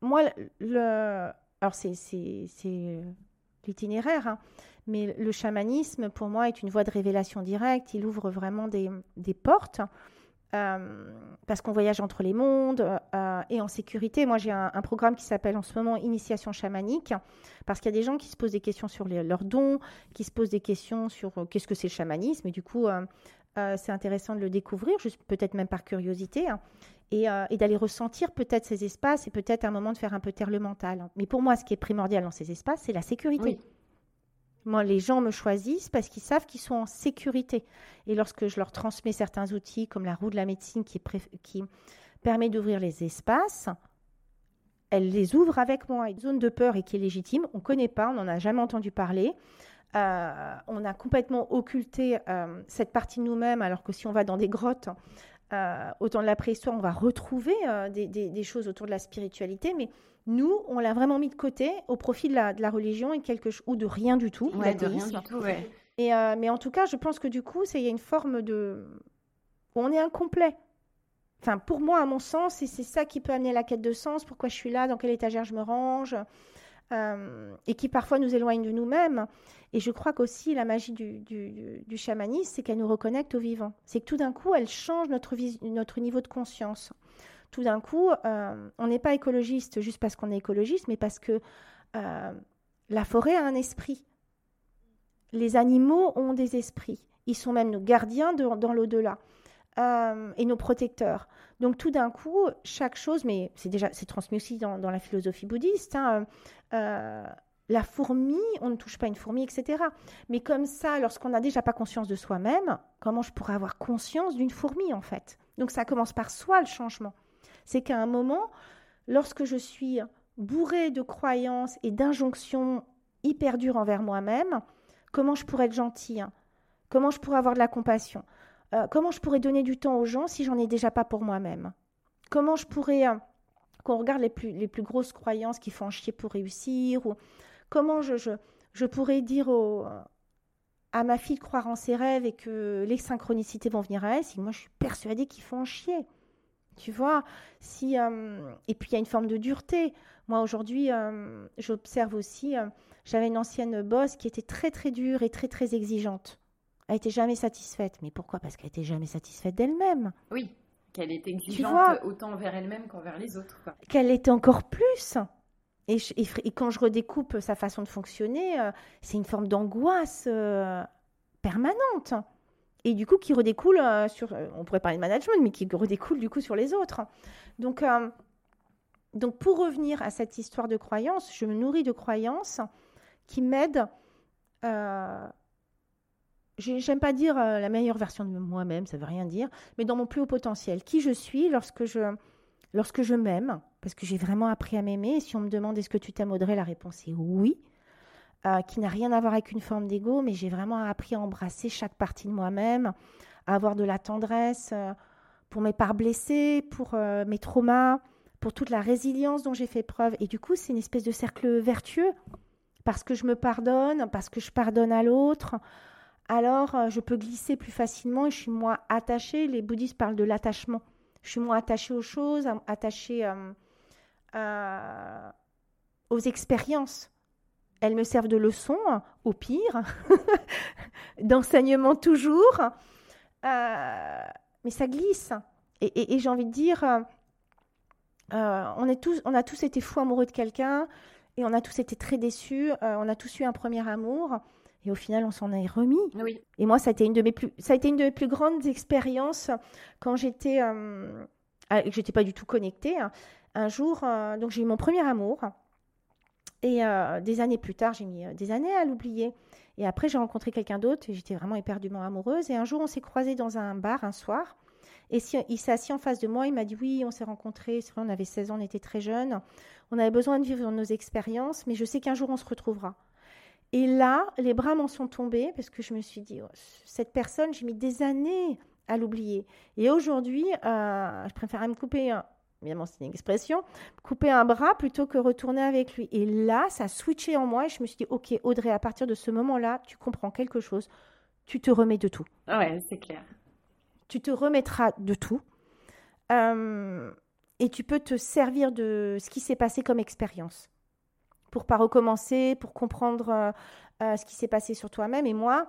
Speaker 2: moi, le, alors c'est l'itinéraire, hein, mais le chamanisme, pour moi, est une voie de révélation directe. Il ouvre vraiment des portes. Euh, parce qu'on voyage entre les mondes euh, et en sécurité. Moi, j'ai un, programme qui s'appelle en ce moment Initiation chamanique, parce qu'il y a des gens qui se posent des questions sur leurs dons, qui se posent des questions sur euh, qu'est-ce que c'est le chamanisme, et du coup, c'est intéressant de le découvrir, peut-être même par curiosité, hein, et, et d'aller ressentir peut-être ces espaces, et peut-être un moment de faire un peu taire le mental. Mais pour moi, ce qui est primordial dans ces espaces, c'est la sécurité. Oui. Moi, les gens me choisissent parce qu'ils savent qu'ils sont en sécurité. Et lorsque je leur transmets certains outils, comme la roue de la médecine qui, permet d'ouvrir les espaces, elles les ouvrent avec moi. Une zone de peur et qui est légitime, on ne connaît pas, on n'en a jamais entendu parler. Euh, on a complètement occulté euh, cette partie de nous-mêmes, alors que si on va dans des grottes, euh, au temps de la préhistoire, on va retrouver des, des, choses autour de la spiritualité, mais nous, on l'a vraiment mis de côté au profit de la, religion et quelque ou de rien du tout.
Speaker 1: Ouais, de rien du tout,
Speaker 2: Et, euh, mais en tout cas, je pense que du coup, il y a une forme de... On est incomplet. Enfin, pour moi, à mon sens, et c'est ça qui peut amener la quête de sens, pourquoi je suis là, dans quelle étagère je me range, euh, et qui parfois nous éloigne de nous-mêmes. Et je crois qu'aussi la magie du, chamanisme, c'est qu'elle nous reconnecte au vivant. C'est que tout d'un coup, elle change notre, notre niveau de conscience tout d'un coup, euh, on n'est pas écologiste juste parce qu'on est écologiste, mais parce que euh, la forêt a un esprit. Les animaux ont des esprits. Ils sont même nos gardiens dans l'au-delà euh, et nos protecteurs. Donc tout d'un coup, chaque chose, mais c'est déjà c'est transmis aussi dans, la philosophie bouddhiste. Hein, la fourmi, on ne touche pas une fourmi, etc. Mais comme ça, lorsqu'on n'a déjà pas conscience de soi-même, comment je pourrais avoir conscience d'une fourmi en fait? Donc ça commence par soi le changement. C'est qu'à un moment, lorsque je suis bourrée de croyances et d'injonctions hyper dures envers moi-même, comment je pourrais être gentille? Comment je pourrais avoir de la compassion? Euh, Comment je pourrais donner du temps aux gens si j'en ai déjà pas pour moi-même? Comment je pourrais, euh, qu'on regarde les plus, grosses croyances qui font chier pour réussir ou Comment je, pourrais dire à ma fille de croire en ses rêves et que les synchronicités vont venir à elle si moi je suis persuadée qu'ils font chier tu vois, si euh, et puis il y a une forme de dureté. Moi aujourd'hui, j'observe aussi. J'avais une ancienne boss qui était très très dure et très très exigeante. Elle était jamais satisfaite. Mais pourquoi? Parce qu'elle était jamais satisfaite d'elle-même.
Speaker 1: Oui, qu'elle était exigeante autant envers elle-même qu'envers les autres.
Speaker 2: Qu'elle était encore plus. Et, et, quand je redécoupe sa façon de fonctionner, c'est une forme d'angoisse permanente et du coup qui redécoule euh, sur, euh, on pourrait parler de management, mais qui redécoule du coup sur les autres. Donc, euh, donc pour revenir à cette histoire de croyance, je me nourris de croyances qui m'aident. J'aime pas dire la meilleure version de moi-même, ça veut rien dire, mais dans mon plus haut potentiel, qui je suis lorsque je, lorsque je m'aime, parce que j'ai vraiment appris à m'aimer. Si on me demande est-ce que tu t'aimes Audrey, la réponse est oui. Euh, qui n'a rien à voir avec une forme d'ego, mais j'ai vraiment appris à embrasser chaque partie de moi-même, à avoir de la tendresse euh, pour mes parts blessées, pour euh, mes traumas, pour toute la résilience dont j'ai fait preuve. Et du coup, c'est une espèce de cercle vertueux, parce que je me pardonne, parce que je pardonne à l'autre. Alors, je peux glisser plus facilement et je suis moins attachée. Les bouddhistes parlent de l'attachement. Je suis moins attachée aux choses, attachée aux expériences elles me servent de leçon, au pire, d'enseignement toujours. Euh, mais ça glisse. Et, j'ai envie de dire, euh, euh, on, on a tous été fous amoureux de quelqu'un et on a tous été très déçus. on a tous eu un premier amour. Et au final, on s'en est remis.
Speaker 1: Oui.
Speaker 2: Et moi, ça a été une de mes plus, ça a été une de mes plus grandes expériences quand j'étais, j'étais pas du tout connectée. Un jour, donc j'ai eu mon premier amour. Et des années plus tard, j'ai mis des années à l'oublier. Et après, j'ai rencontré quelqu'un d'autre et j'étais vraiment éperdument amoureuse. Et un jour, on s'est croisés dans un bar un soir. Et il s'est assis en face de moi. Il m'a dit Oui, on s'est rencontrés. C'est vrai, on avait 16 ans, on était très jeunes. On avait besoin de vivre nos expériences, mais je sais qu'un jour, on se retrouvera. Et là, les bras m'en sont tombés parce que je me suis dit oh, Cette personne, j'ai mis des années à l'oublier. Et aujourd'hui, euh, je préfère me couper évidemment c'est une expression, couper un bras plutôt que retourner avec lui. Et là, ça a switché en moi et je me suis dit, ok Audrey, à partir de ce moment-là, tu comprends quelque chose, tu te remets de tout.
Speaker 1: Ouais, c'est clair.
Speaker 2: Tu te remettras de tout. Euh, et tu peux te servir de ce qui s'est passé comme expérience pour pas recommencer, pour comprendre euh, euh, ce qui s'est passé sur toi-même. Et moi,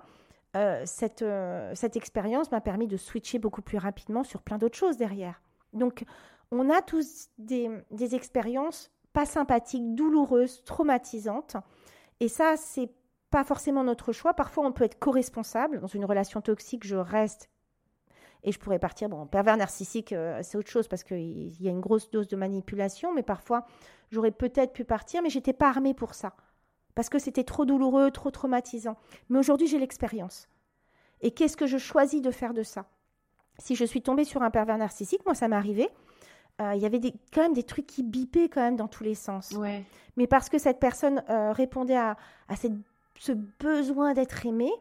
Speaker 2: cette, cette expérience m'a permis de switcher beaucoup plus rapidement sur plein d'autres choses derrière. Donc, on a tous des, expériences pas sympathiques, douloureuses, traumatisantes. Et ça, c'est pas forcément notre choix. Parfois, on peut être co-responsable. Dans une relation toxique, je reste et je pourrais partir. Bon, pervers narcissique, euh, c'est autre chose parce qu'il y a une grosse dose de manipulation, mais parfois, j'aurais peut-être pu partir, mais j'étais pas armée pour ça. Parce que c'était trop douloureux, trop traumatisant. Mais aujourd'hui, j'ai l'expérience. Et qu'est-ce que je choisis de faire de ça? Si je suis tombée sur un pervers narcissique, moi, ça m'est arrivé. Euh, il y avait des, quand même des trucs qui bipaient quand même dans tous les sens. Mais parce que cette personne euh, répondait à, cette, ce besoin d'être aimée,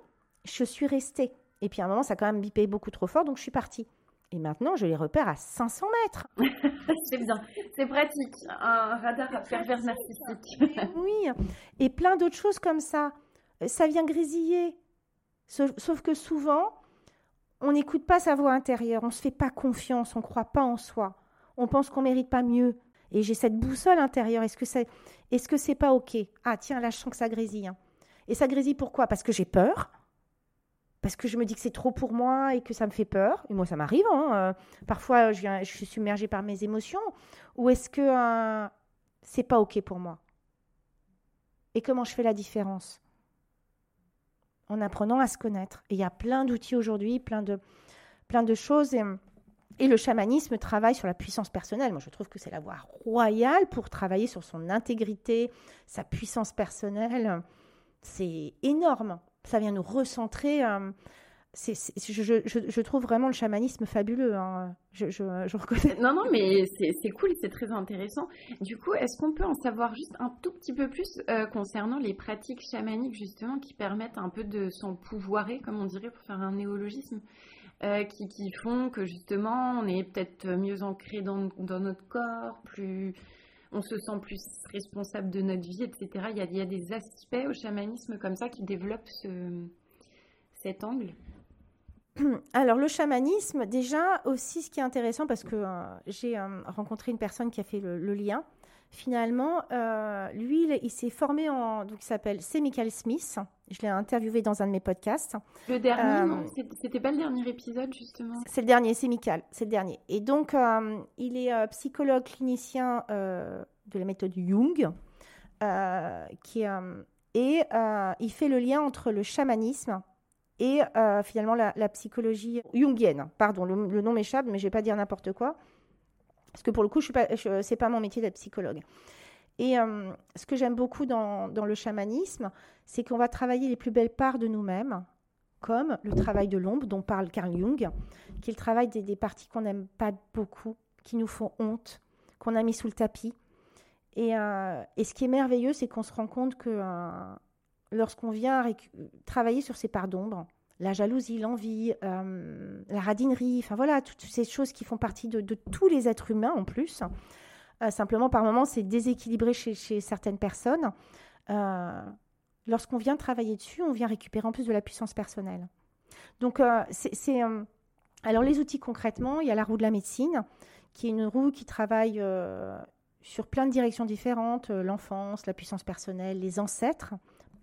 Speaker 2: je suis restée. Et puis à un moment, ça a quand même bipé beaucoup trop fort, donc je suis partie. Et maintenant, je les repère à 500 mètres.
Speaker 1: c'est bien, c'est pratique, un radar à pervers narcissique.
Speaker 2: oui, et plein d'autres choses comme ça. Ça vient grésiller. Sauf que souvent, on n'écoute pas sa voix intérieure, on ne se fait pas confiance, on ne croit pas en soi on pense qu'on mérite pas mieux. Et j'ai cette boussole intérieure. Est-ce que c'est, est-ce que c'est pas ok? Ah tiens, là je sens que ça grésille. Hein. Et ça grésille pourquoi? Parce que j'ai peur. Parce que je me dis que c'est trop pour moi et que ça me fait peur. Et moi, ça m'arrive. Hein, euh, parfois, je, suis submergée par mes émotions. Ou est-ce que euh, c'est pas ok pour moi? Et comment je fais la différence? En apprenant à se connaître. Et il y a plein d'outils aujourd'hui, plein de, plein de choses. Et, et le chamanisme travaille sur la puissance personnelle. Moi, je trouve que c'est la voie royale pour travailler sur son intégrité, sa puissance personnelle. C'est énorme. Ça vient nous recentrer. Euh, je, trouve vraiment le chamanisme fabuleux. Hein. Je, reconnais.
Speaker 1: Non, non, mais c'est cool, c'est très intéressant. Du coup, est-ce qu'on peut en savoir juste un tout petit peu plus euh, concernant les pratiques chamaniques, justement, qui permettent un peu de s'empouvoirer, comme on dirait, pour faire un néologisme euh, qui, font que justement on est peut-être mieux ancré dans, notre corps, plus, on se sent plus responsable de notre vie, etc. Il y a, des aspects au chamanisme comme ça qui développent ce, cet angle.
Speaker 2: Alors le chamanisme, déjà aussi ce qui est intéressant parce que euh, j'ai euh, rencontré une personne qui a fait le lien finalement, euh, lui, il, s'est formé en. Donc, il s'appelle C. Michael Smith. Je l'ai interviewé dans un de mes podcasts.
Speaker 1: Le dernier, euh, C'était pas le dernier épisode, justement
Speaker 2: C'est le dernier, c'est Michael, c'est le dernier. Et donc, euh, il est psychologue clinicien de la méthode Jung. qui, et il fait le lien entre le chamanisme et finalement la, psychologie jungienne. Pardon, le, le nom m'échappe, mais je vais pas dire n'importe quoi. Parce que pour le coup, ce n'est pas mon métier d'être psychologue. Et euh, ce que j'aime beaucoup dans, le chamanisme, c'est qu'on va travailler les plus belles parts de nous-mêmes, comme le travail de l'ombre dont parle Carl Jung, qui est le travail des, parties qu'on n'aime pas beaucoup, qui nous font honte, qu'on a mis sous le tapis. Et, euh, ce qui est merveilleux, c'est qu'on se rend compte que euh, lorsqu'on vient travailler sur ces parts d'ombre, la jalousie, l'envie, euh, la radinerie, enfin voilà, toutes ces choses qui font partie de, tous les êtres humains en plus. Euh, simplement, par moments, c'est déséquilibré chez, certaines personnes. Euh, lorsqu'on vient travailler dessus, on vient récupérer en plus de la puissance personnelle. Donc, c'est. alors, les outils concrètement, il y a la roue de la médecine, qui est une roue qui travaille sur plein de directions différentes l'enfance, la puissance personnelle, les ancêtres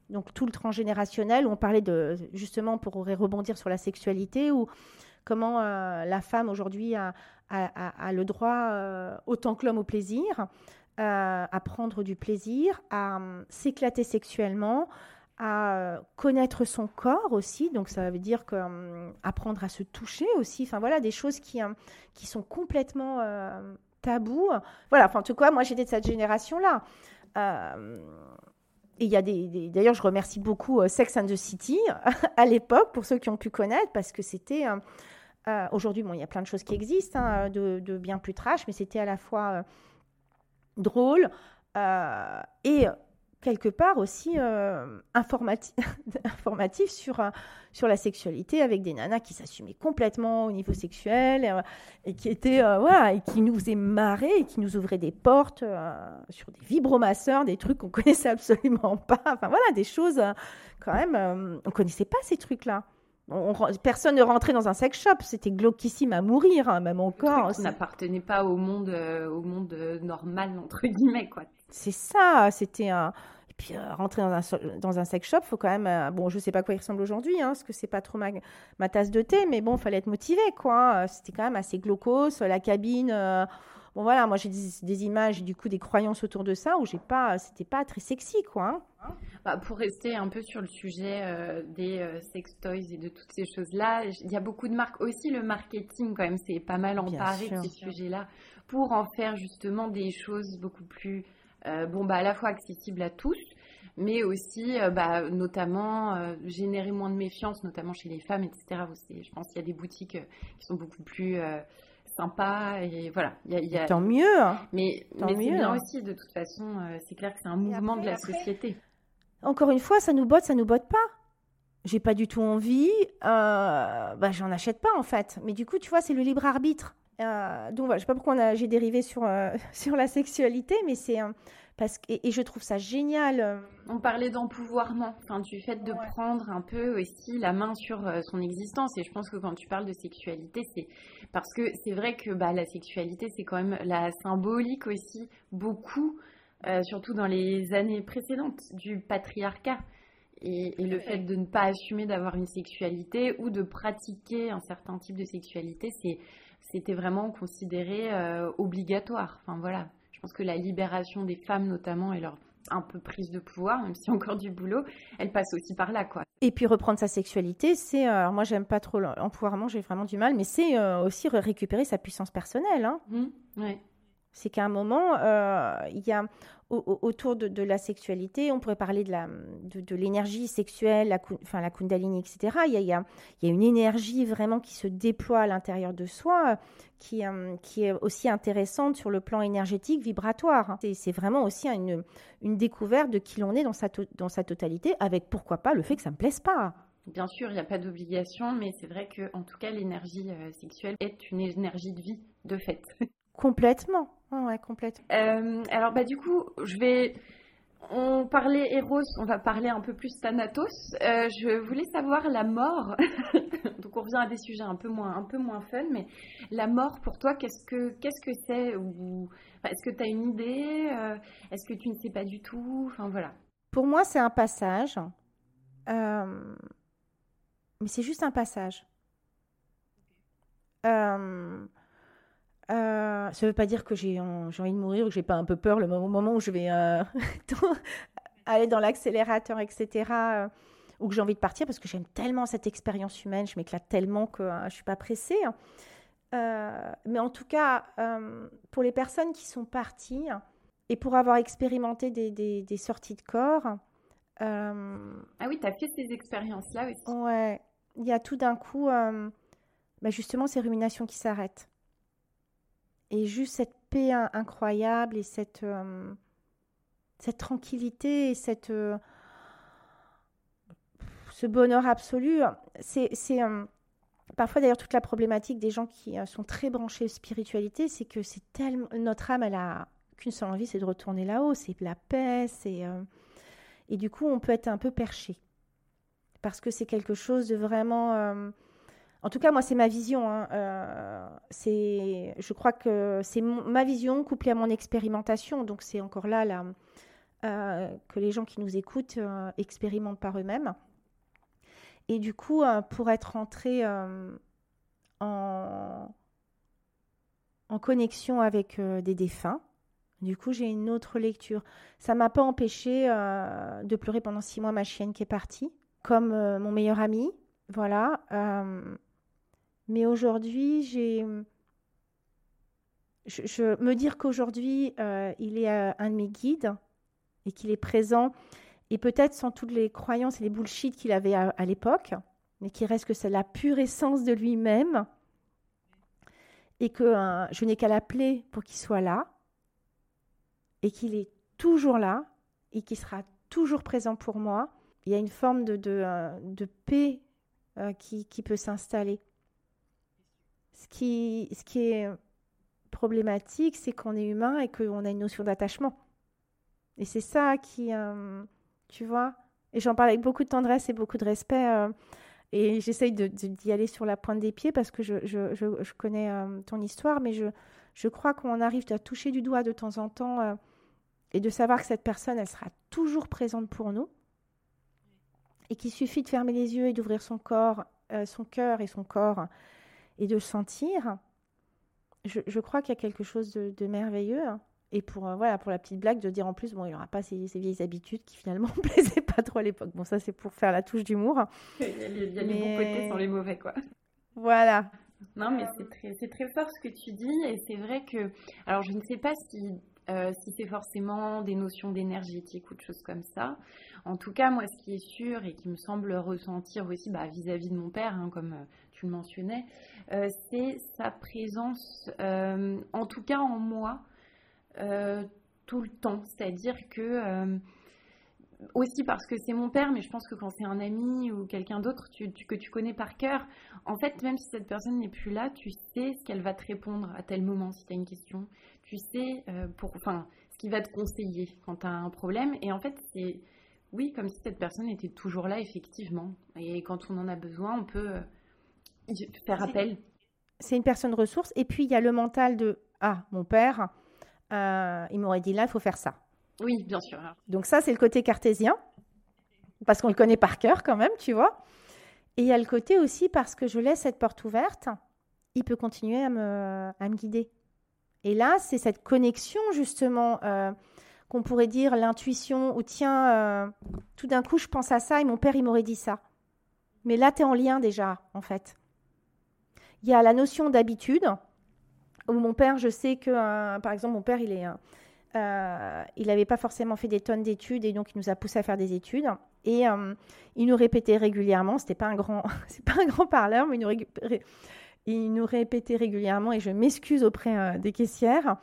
Speaker 2: donc tout le transgénérationnel, on parlait de, justement, pour rebondir sur la sexualité, ou comment euh, la femme aujourd'hui a, le droit, euh, autant que l'homme, au plaisir, euh, à prendre du plaisir, à s'éclater sexuellement, à connaître son corps aussi, donc ça veut dire que, apprendre à se toucher aussi, enfin voilà, des choses qui, qui sont complètement tabous. Voilà, enfin en tout cas, moi j'étais de cette génération-là. Et il y a des, d'ailleurs, je remercie beaucoup Sex and the City à l'époque pour ceux qui ont pu connaître parce que c'était aujourd'hui bon, il y a plein de choses qui existent hein, de, bien plus trash, mais c'était à la fois drôle et quelque part aussi euh, informatif, sur, euh, sur la sexualité avec des nanas qui s'assumaient complètement au niveau sexuel euh, et qui étaient voilà et qui nous faisaient marrer et qui nous ouvraient des portes sur des vibromasseurs, des trucs qu'on connaissait absolument pas. Enfin voilà des choses quand même on connaissait pas ces trucs là. personne ne rentrait dans un sex shop, c'était glauquissime à mourir, hein, même encore.
Speaker 1: Ça n'appartenait pas au monde, au monde normal entre guillemets, quoi.
Speaker 2: C'est ça, c'était un. Et puis euh, rentrer dans un, dans un sex shop, faut quand même. Euh, bon, je sais pas quoi il ressemble aujourd'hui, hein, parce que c'est pas trop ma, ma, tasse de thé, mais bon, fallait être motivé, quoi. C'était quand même assez glaucos, la cabine. Euh, bon, voilà, moi j'ai des, des, images, du coup, des croyances autour de ça où j'ai pas. C'était pas très sexy, quoi.
Speaker 1: Hein. Bah, pour rester un peu sur le sujet des sex toys et de toutes ces choses-là, il y a beaucoup de marques aussi. Le marketing, quand même, c'est pas mal emparé de ces sujets-là pour en faire justement des choses beaucoup plus bon, bah, à la fois accessible à tous, mais aussi euh, bah, notamment euh, générer moins de méfiance, notamment chez les femmes, etc. Je pense qu'il y a des boutiques qui sont beaucoup plus sympas et voilà.
Speaker 2: Y a, Tant mieux. Hein.
Speaker 1: Mais, mais c'est bien aussi, de toute façon, c'est clair que c'est un mouvement de la société.
Speaker 2: Encore une fois, ça nous botte, ça nous botte pas. J'ai pas du tout envie, bah, j'en achète pas en fait. Mais du coup, tu vois, c'est le libre arbitre. Euh, donc voilà, je sais pas pourquoi j'ai dérivé sur, euh, sur la sexualité, mais c'est parce que et, je trouve ça génial.
Speaker 1: On parlait d'empouvoirment, enfin du fait de prendre un peu aussi la main sur euh, son existence. Et je pense que quand tu parles de sexualité, c'est parce que c'est vrai que bah, la sexualité, c'est quand même la symbolique aussi beaucoup, surtout dans les années précédentes du patriarcat. Et, et, le fait de ne pas assumer d'avoir une sexualité ou de pratiquer un certain type de sexualité, c'est c'était vraiment considéré euh, obligatoire. Enfin voilà, je pense que la libération des femmes notamment et leur un peu prise de pouvoir, même si encore du boulot, elle passe aussi par là, quoi.
Speaker 2: Et puis reprendre sa sexualité, c'est, euh, alors moi j'aime pas trop l'empouvoirment, j'ai vraiment du mal, mais c'est euh, aussi récupérer sa puissance personnelle. Hein.
Speaker 1: Mmh, ouais.
Speaker 2: C'est qu'à un moment, il y a autour de, la sexualité, on pourrait parler de, la, de, l'énergie sexuelle, la, enfin, la kundalini, etc. Il y, a, il, y a, une énergie vraiment qui se déploie à l'intérieur de soi, qui, euh, qui est aussi intéressante sur le plan énergétique, vibratoire. C'est, vraiment aussi une, une découverte de qui l'on est dans sa, dans sa totalité, avec pourquoi pas le fait que ça ne me plaise pas.
Speaker 1: Bien sûr, il n'y a pas d'obligation, mais c'est vrai que, en tout cas, l'énergie euh, sexuelle est une énergie de vie, de fait.
Speaker 2: Complètement. Ouais, complètement.
Speaker 1: Euh, alors, bah, du coup, je vais. On parlait Eros, on va parler un peu plus Thanatos. Euh, je voulais savoir la mort. Donc, on revient à des sujets un peu moins, un peu moins fun, mais la mort pour toi, qu'est-ce que qu'est-ce que c'est ou est-ce que tu as une idée euh, Est-ce que tu ne sais pas du tout Enfin voilà.
Speaker 2: Pour moi, c'est un passage, mais c'est juste un passage. Euh, euh, ça ne veut pas dire que j'ai envie de mourir ou que j'ai pas un peu peur le moment où je vais euh, aller dans l'accélérateur, etc. Euh, ou que j'ai envie de partir parce que j'aime tellement cette expérience humaine, je m'éclate tellement que je ne suis pas pressée. mais en tout cas, pour les personnes qui sont parties et pour avoir expérimenté des, des, sorties de corps. ah
Speaker 1: oui, tu as fait ces expériences-là aussi.
Speaker 2: Ouais, il y a tout d'un coup, bah justement, ces ruminations qui s'arrêtent et juste cette paix incroyable et cette, euh, cette tranquillité et cette, euh, ce bonheur absolu. C'est euh, parfois d'ailleurs toute la problématique des gens qui sont très branchés spiritualité, c'est que c'est tellement notre âme, elle a qu'une seule envie, c'est de retourner là-haut, c'est la paix, c'est et du coup on peut être un peu perché parce que c'est quelque chose de vraiment en tout cas, moi, c'est ma vision. Hein. Euh, je crois que c'est ma vision couplée à mon expérimentation. Donc, c'est encore là, euh, que les gens qui nous écoutent euh, expérimentent par eux-mêmes. Et du coup, pour être rentré en, connexion avec des défunts, du coup, j'ai une autre lecture. Ça m'a pas empêché de pleurer pendant six mois ma chienne qui est partie, comme mon meilleur ami. Voilà. Mais aujourd'hui, j'ai. Je, me dire qu'aujourd'hui, euh, il est euh, un de mes guides, et qu'il est présent, et peut-être sans toutes les croyances et les bullshit qu'il avait à, l'époque, mais qui reste que c'est la pure essence de lui-même, et que euh, je n'ai qu'à l'appeler pour qu'il soit là, et qu'il est toujours là, et qu'il sera toujours présent pour moi. Il y a une forme de, paix qui, peut s'installer. Ce qui, est problématique, c'est qu'on est humain et qu'on a une notion d'attachement. Et c'est ça qui, euh, tu vois, et j'en parle avec beaucoup de tendresse et beaucoup de respect. Euh, et j'essaye d'y aller sur la pointe des pieds parce que je, connais euh, ton histoire, mais je, je crois qu'on arrive à toucher du doigt de temps en temps et de savoir que cette personne, elle sera toujours présente pour nous. Et qu'il suffit de fermer les yeux et d'ouvrir son corps, son cœur et son corps et de sentir. Je, crois qu'il y a quelque chose de, merveilleux. Et pour, euh, voilà, pour la petite blague, de dire en plus, bon, il n'y aura pas ces, vieilles habitudes qui finalement ne plaisaient pas trop à l'époque. Bon, ça, c'est pour faire la touche d'humour.
Speaker 1: Il y a, les, bons côtés sans les mauvais, quoi.
Speaker 2: Voilà.
Speaker 1: Non, mais c'est très, très fort ce que tu dis. Et c'est vrai que. Alors, je ne sais pas si, euh, si c'est forcément des notions d'énergétique ou de choses comme ça. En tout cas, moi, ce qui est sûr et qui me semble ressentir aussi bah, vis-à-vis de mon père, hein, comme euh, tu le mentionnais, c'est sa présence, en tout cas en moi, euh, tout le temps. C'est-à-dire que, euh, aussi parce que c'est mon père, mais je pense que quand c'est un ami ou quelqu'un d'autre que tu connais par cœur, en fait, même si cette personne n'est plus là, tu sais ce qu'elle va te répondre à tel moment si tu as une question. Tu sais euh, pour, enfin, ce qu'il va te conseiller quand tu as un problème. Et en fait, c'est, oui, comme si cette personne était toujours là, effectivement. Et quand on en a besoin, on peut faire appel.
Speaker 2: C'est une personne ressource. Et puis, il y a le mental de Ah, mon père, euh, il m'aurait dit là, il faut faire ça.
Speaker 1: Oui, bien sûr.
Speaker 2: Donc ça, c'est le côté cartésien, parce qu'on le connaît par cœur quand même, tu vois. Et il y a le côté aussi parce que je laisse cette porte ouverte, il peut continuer à me, à me guider. Et là, c'est cette connexion justement euh, qu'on pourrait dire l'intuition, ou tiens, euh, tout d'un coup, je pense à ça et mon père, il m'aurait dit ça. Mais là, tu es en lien déjà, en fait. Il y a la notion d'habitude, mon père, je sais que, euh, par exemple, mon père, il est, euh, n'avait pas forcément fait des tonnes d'études et donc il nous a poussé à faire des études. Et euh, il nous répétait régulièrement, c'était pas un grand, c'est pas un grand parleur, mais il nous, répétait régulièrement et je m'excuse auprès des caissières.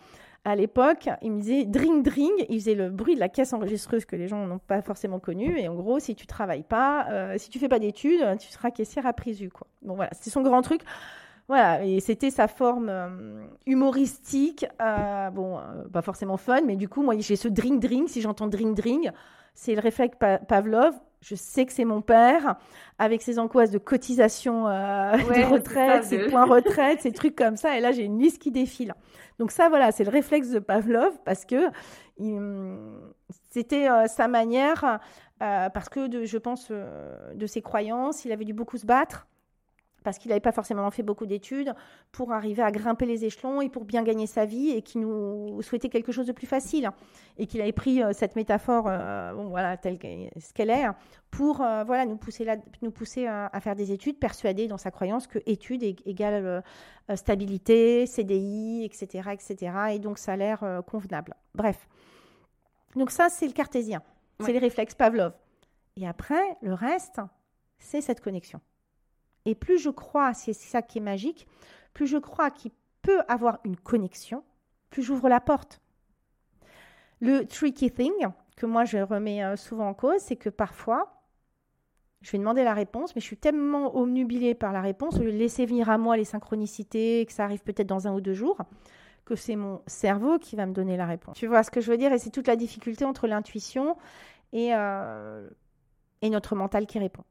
Speaker 2: À l'époque, il me disait dring dring, il faisait le bruit de la caisse enregistreuse que les gens n'ont pas forcément connu. Et en gros, si tu travailles pas, si tu fais pas d'études, tu seras caissière à présu. Quoi. Bon voilà, c'était son grand truc. Voilà, et c'était sa forme euh, humoristique, euh, bon, euh, pas forcément fun, mais du coup, moi, j'ai ce drink, si j'entends drink drink, c'est le réflexe Pavlov. Je sais que c'est mon père, avec ses angoisses de cotisation de retraite, ses points retraite, ces trucs comme ça, et là, j'ai une liste qui défile. Donc ça, voilà, c'est le réflexe de Pavlov, parce que c'était sa manière, parce que de, je pense, de ses croyances, il avait dû beaucoup se battre parce qu'il n'avait pas forcément fait beaucoup d'études, pour arriver à grimper les échelons et pour bien gagner sa vie et qui nous souhaitait quelque chose de plus facile. Et qu'il avait pris euh, cette métaphore, euh, voilà, telle ce qu'elle est, pour euh, voilà, nous pousser, nous pousser à, faire des études, persuadé dans sa croyance que études égale stabilité, CDI, etc., etc. Et donc salaire convenable. Bref. Donc ça, c'est le cartésien. C'est les réflexes Pavlov. Et après, le reste, c'est cette connexion. Et plus je crois, c'est ça qui est magique, plus je crois qu'il peut avoir une connexion, plus j'ouvre la porte. Le tricky thing, que moi je remets euh, souvent en cause, c'est que parfois, je vais demander la réponse, mais je suis tellement omnubilée par la réponse, au lieu de laisser venir à moi les synchronicités, que ça arrive peut-être dans un ou deux jours, que c'est mon cerveau qui va me donner la réponse. Tu vois ce que je veux dire? Et c'est toute la difficulté entre l'intuition et, euh, et notre mental qui répond.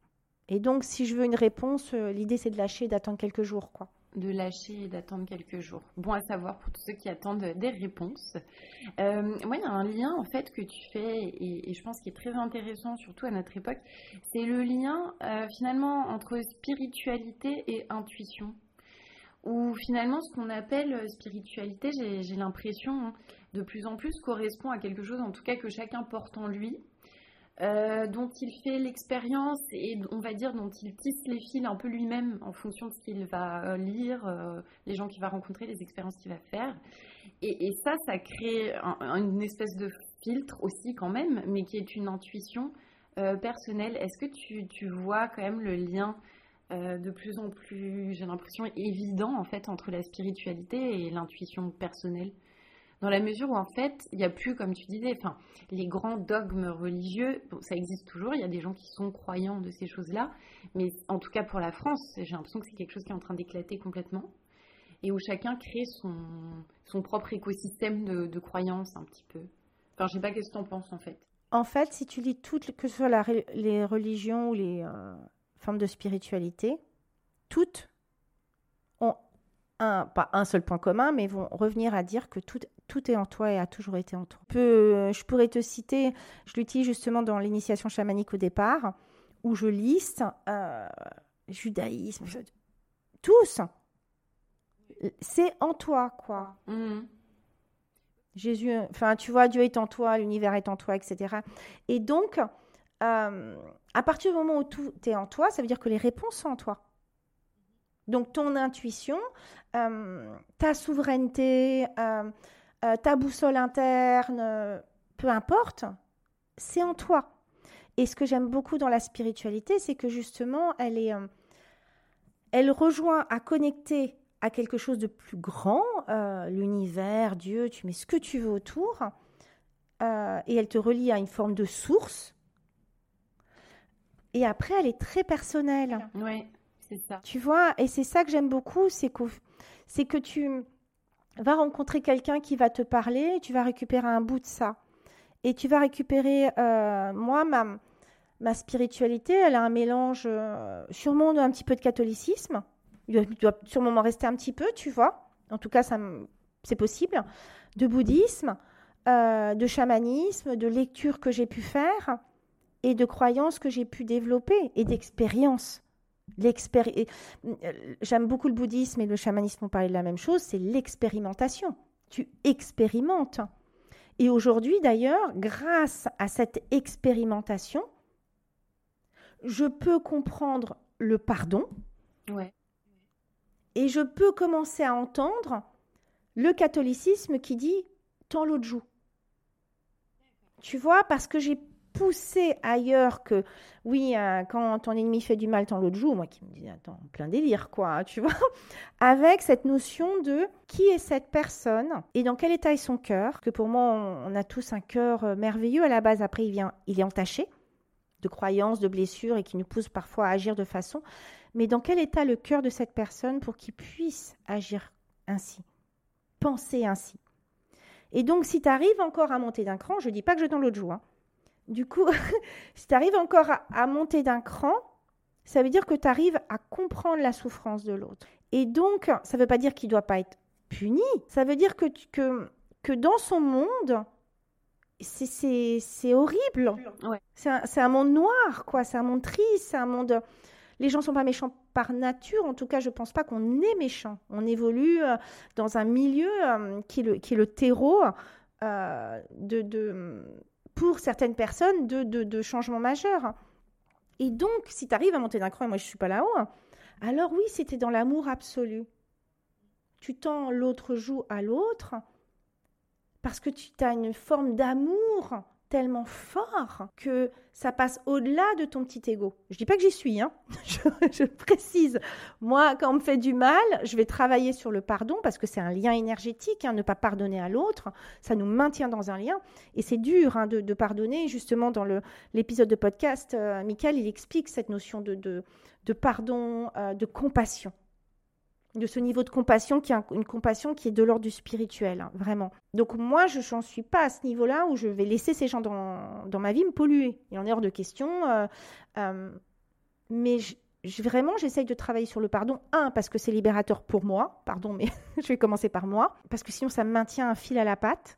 Speaker 2: Et donc, si je veux une réponse, euh, l'idée c'est de lâcher et d'attendre quelques jours, quoi.
Speaker 1: De lâcher et d'attendre quelques jours. Bon à savoir pour tous ceux qui attendent des réponses. Euh, il y a un lien en fait que tu fais et, je pense qu'il est très intéressant, surtout à notre époque. C'est le lien euh, finalement entre spiritualité et intuition. Ou finalement, ce qu'on appelle spiritualité, j'ai l'impression, hein, de plus en plus correspond à quelque chose, en tout cas que chacun porte en lui, euh, dont il fait l'expérience et on va dire dont il tisse les fils un peu lui-même en fonction de ce qu'il va euh, lire, euh, les gens qu'il va rencontrer, les expériences qu'il va faire. Et, ça, ça crée une espèce de filtre aussi quand même, mais qui est une intuition personnelle. Est-ce que tu, tu, vois quand même le lien de plus en plus, j'ai l'impression, évident en fait entre la spiritualité et l'intuition personnelle? Dans la mesure où en fait, il n'y a plus, comme tu disais, enfin, les grands dogmes religieux, ça existe toujours, il y a des gens qui sont croyants de ces choses-là, mais en tout cas pour la France, j'ai l'impression que c'est quelque chose qui est en train d'éclater complètement, et où chacun crée son, propre écosystème de, croyances un petit peu. Enfin, je sais pas qu'est-ce que tu en penses en fait.
Speaker 2: En fait, si tu lis toutes, que ce soit les religions ou les euh, formes de spiritualité, toutes ont un, pas un seul point commun, mais vont revenir à dire que tout, tout est en toi et a toujours été en toi. je pourrais te citer, je l'utilise justement dans l'initiation chamanique au départ, où je liste euh, judaïsme, tous. C'est en toi, quoi. Mhm. Jésus, enfin, tu vois, Dieu est en toi, l'univers est en toi, etc. Et donc, euh, à partir du moment où tout est en toi, ça veut dire que les réponses sont en toi. Donc, ton intuition, euh, ta souveraineté, euh, ta boussole interne, peu importe, c'est en toi. Et ce que j'aime beaucoup dans la spiritualité, c'est que justement, elle est, euh, elle rejoint à connecter à quelque chose de plus grand, euh, l'univers, Dieu, tu mets ce que tu veux autour, et elle te relie à une forme de source. Et après, elle est très personnelle.
Speaker 1: Oui, c'est ça.
Speaker 2: Tu vois, et c'est ça que j'aime beaucoup, c'est que, c'est que tu, va rencontrer quelqu'un qui va te parler, tu vas récupérer un bout de ça. Et tu vas récupérer, euh, moi, ma, ma spiritualité, elle a un mélange, euh, sûrement un petit peu de catholicisme. Il doit, sûrement m'en rester un petit peu, tu vois. En tout cas, c'est possible. De bouddhisme, euh, de chamanisme, de lecture que j'ai pu faire et de croyances que j'ai pu développer et d'expériences. J'aime beaucoup le bouddhisme et le chamanisme ont parlé de la même chose, c'est l'expérimentation. Tu expérimentes. Et aujourd'hui, d'ailleurs, grâce à cette expérimentation, je peux comprendre le pardon. Et je peux commencer à entendre le catholicisme qui dit tant l'autre joue. Tu vois, parce que j'ai pousser ailleurs que, oui, euh, quand ton ennemi fait du mal, tant l'autre joue, moi qui me dis, attends, plein délire, quoi, tu vois, avec cette notion de qui est cette personne et dans quel état est son cœur, que pour moi, on, a tous un cœur euh, merveilleux. À la base, après, il, vient, il est entaché de croyances, de blessures et qui nous pousse parfois à agir de façon, mais dans quel état le cœur de cette personne pour qu'il puisse agir ainsi, penser ainsi? Et donc, si tu arrives encore à monter d'un cran, je ne dis pas que je dans l'autre joue, hein, du coup, si tu arrives encore à, monter d'un cran, ça veut dire que tu arrives à comprendre la souffrance de l'autre. Et donc, ça ne veut pas dire qu'il ne doit pas être puni, ça veut dire que, que, que dans son monde, c'est horrible. C'est un, un, monde noir, quoi. C'est un monde triste, c'est un monde... Les gens ne sont pas méchants par nature, en tout cas, je ne pense pas qu'on est méchant. On évolue euh, dans un milieu euh, qui, est le, qui est le terreau euh, de, de pour certaines personnes de, de, changements majeurs. Et donc, si tu arrives à monter d'un cran, et moi je ne suis pas là-haut, hein, alors oui, c'était dans l'amour absolu. Tu tends l'autre joue à l'autre parce que tu as une forme d'amour tellement fort que ça passe au-delà de ton petit ego. Je dis pas que j'y suis, hein. je, précise. Moi, quand on me fait du mal, je vais travailler sur le pardon parce que c'est un lien énergétique. Hein, ne pas pardonner à l'autre, ça nous maintient dans un lien. Et c'est dur hein, de, pardonner. Justement, dans l'épisode de podcast, euh, Michael, il explique cette notion de, de, pardon, euh, de compassion de ce niveau de compassion qui est une compassion qui est de l'ordre du spirituel, hein, vraiment. Donc moi, je n'en suis pas à ce niveau-là où je vais laisser ces gens dans, dans ma vie me polluer. Il en est hors de question. Euh, euh, mais vraiment, j'essaye de travailler sur le pardon. Un, parce que c'est libérateur pour moi. Pardon, mais je vais commencer par moi. Parce que sinon, ça me maintient un fil à la patte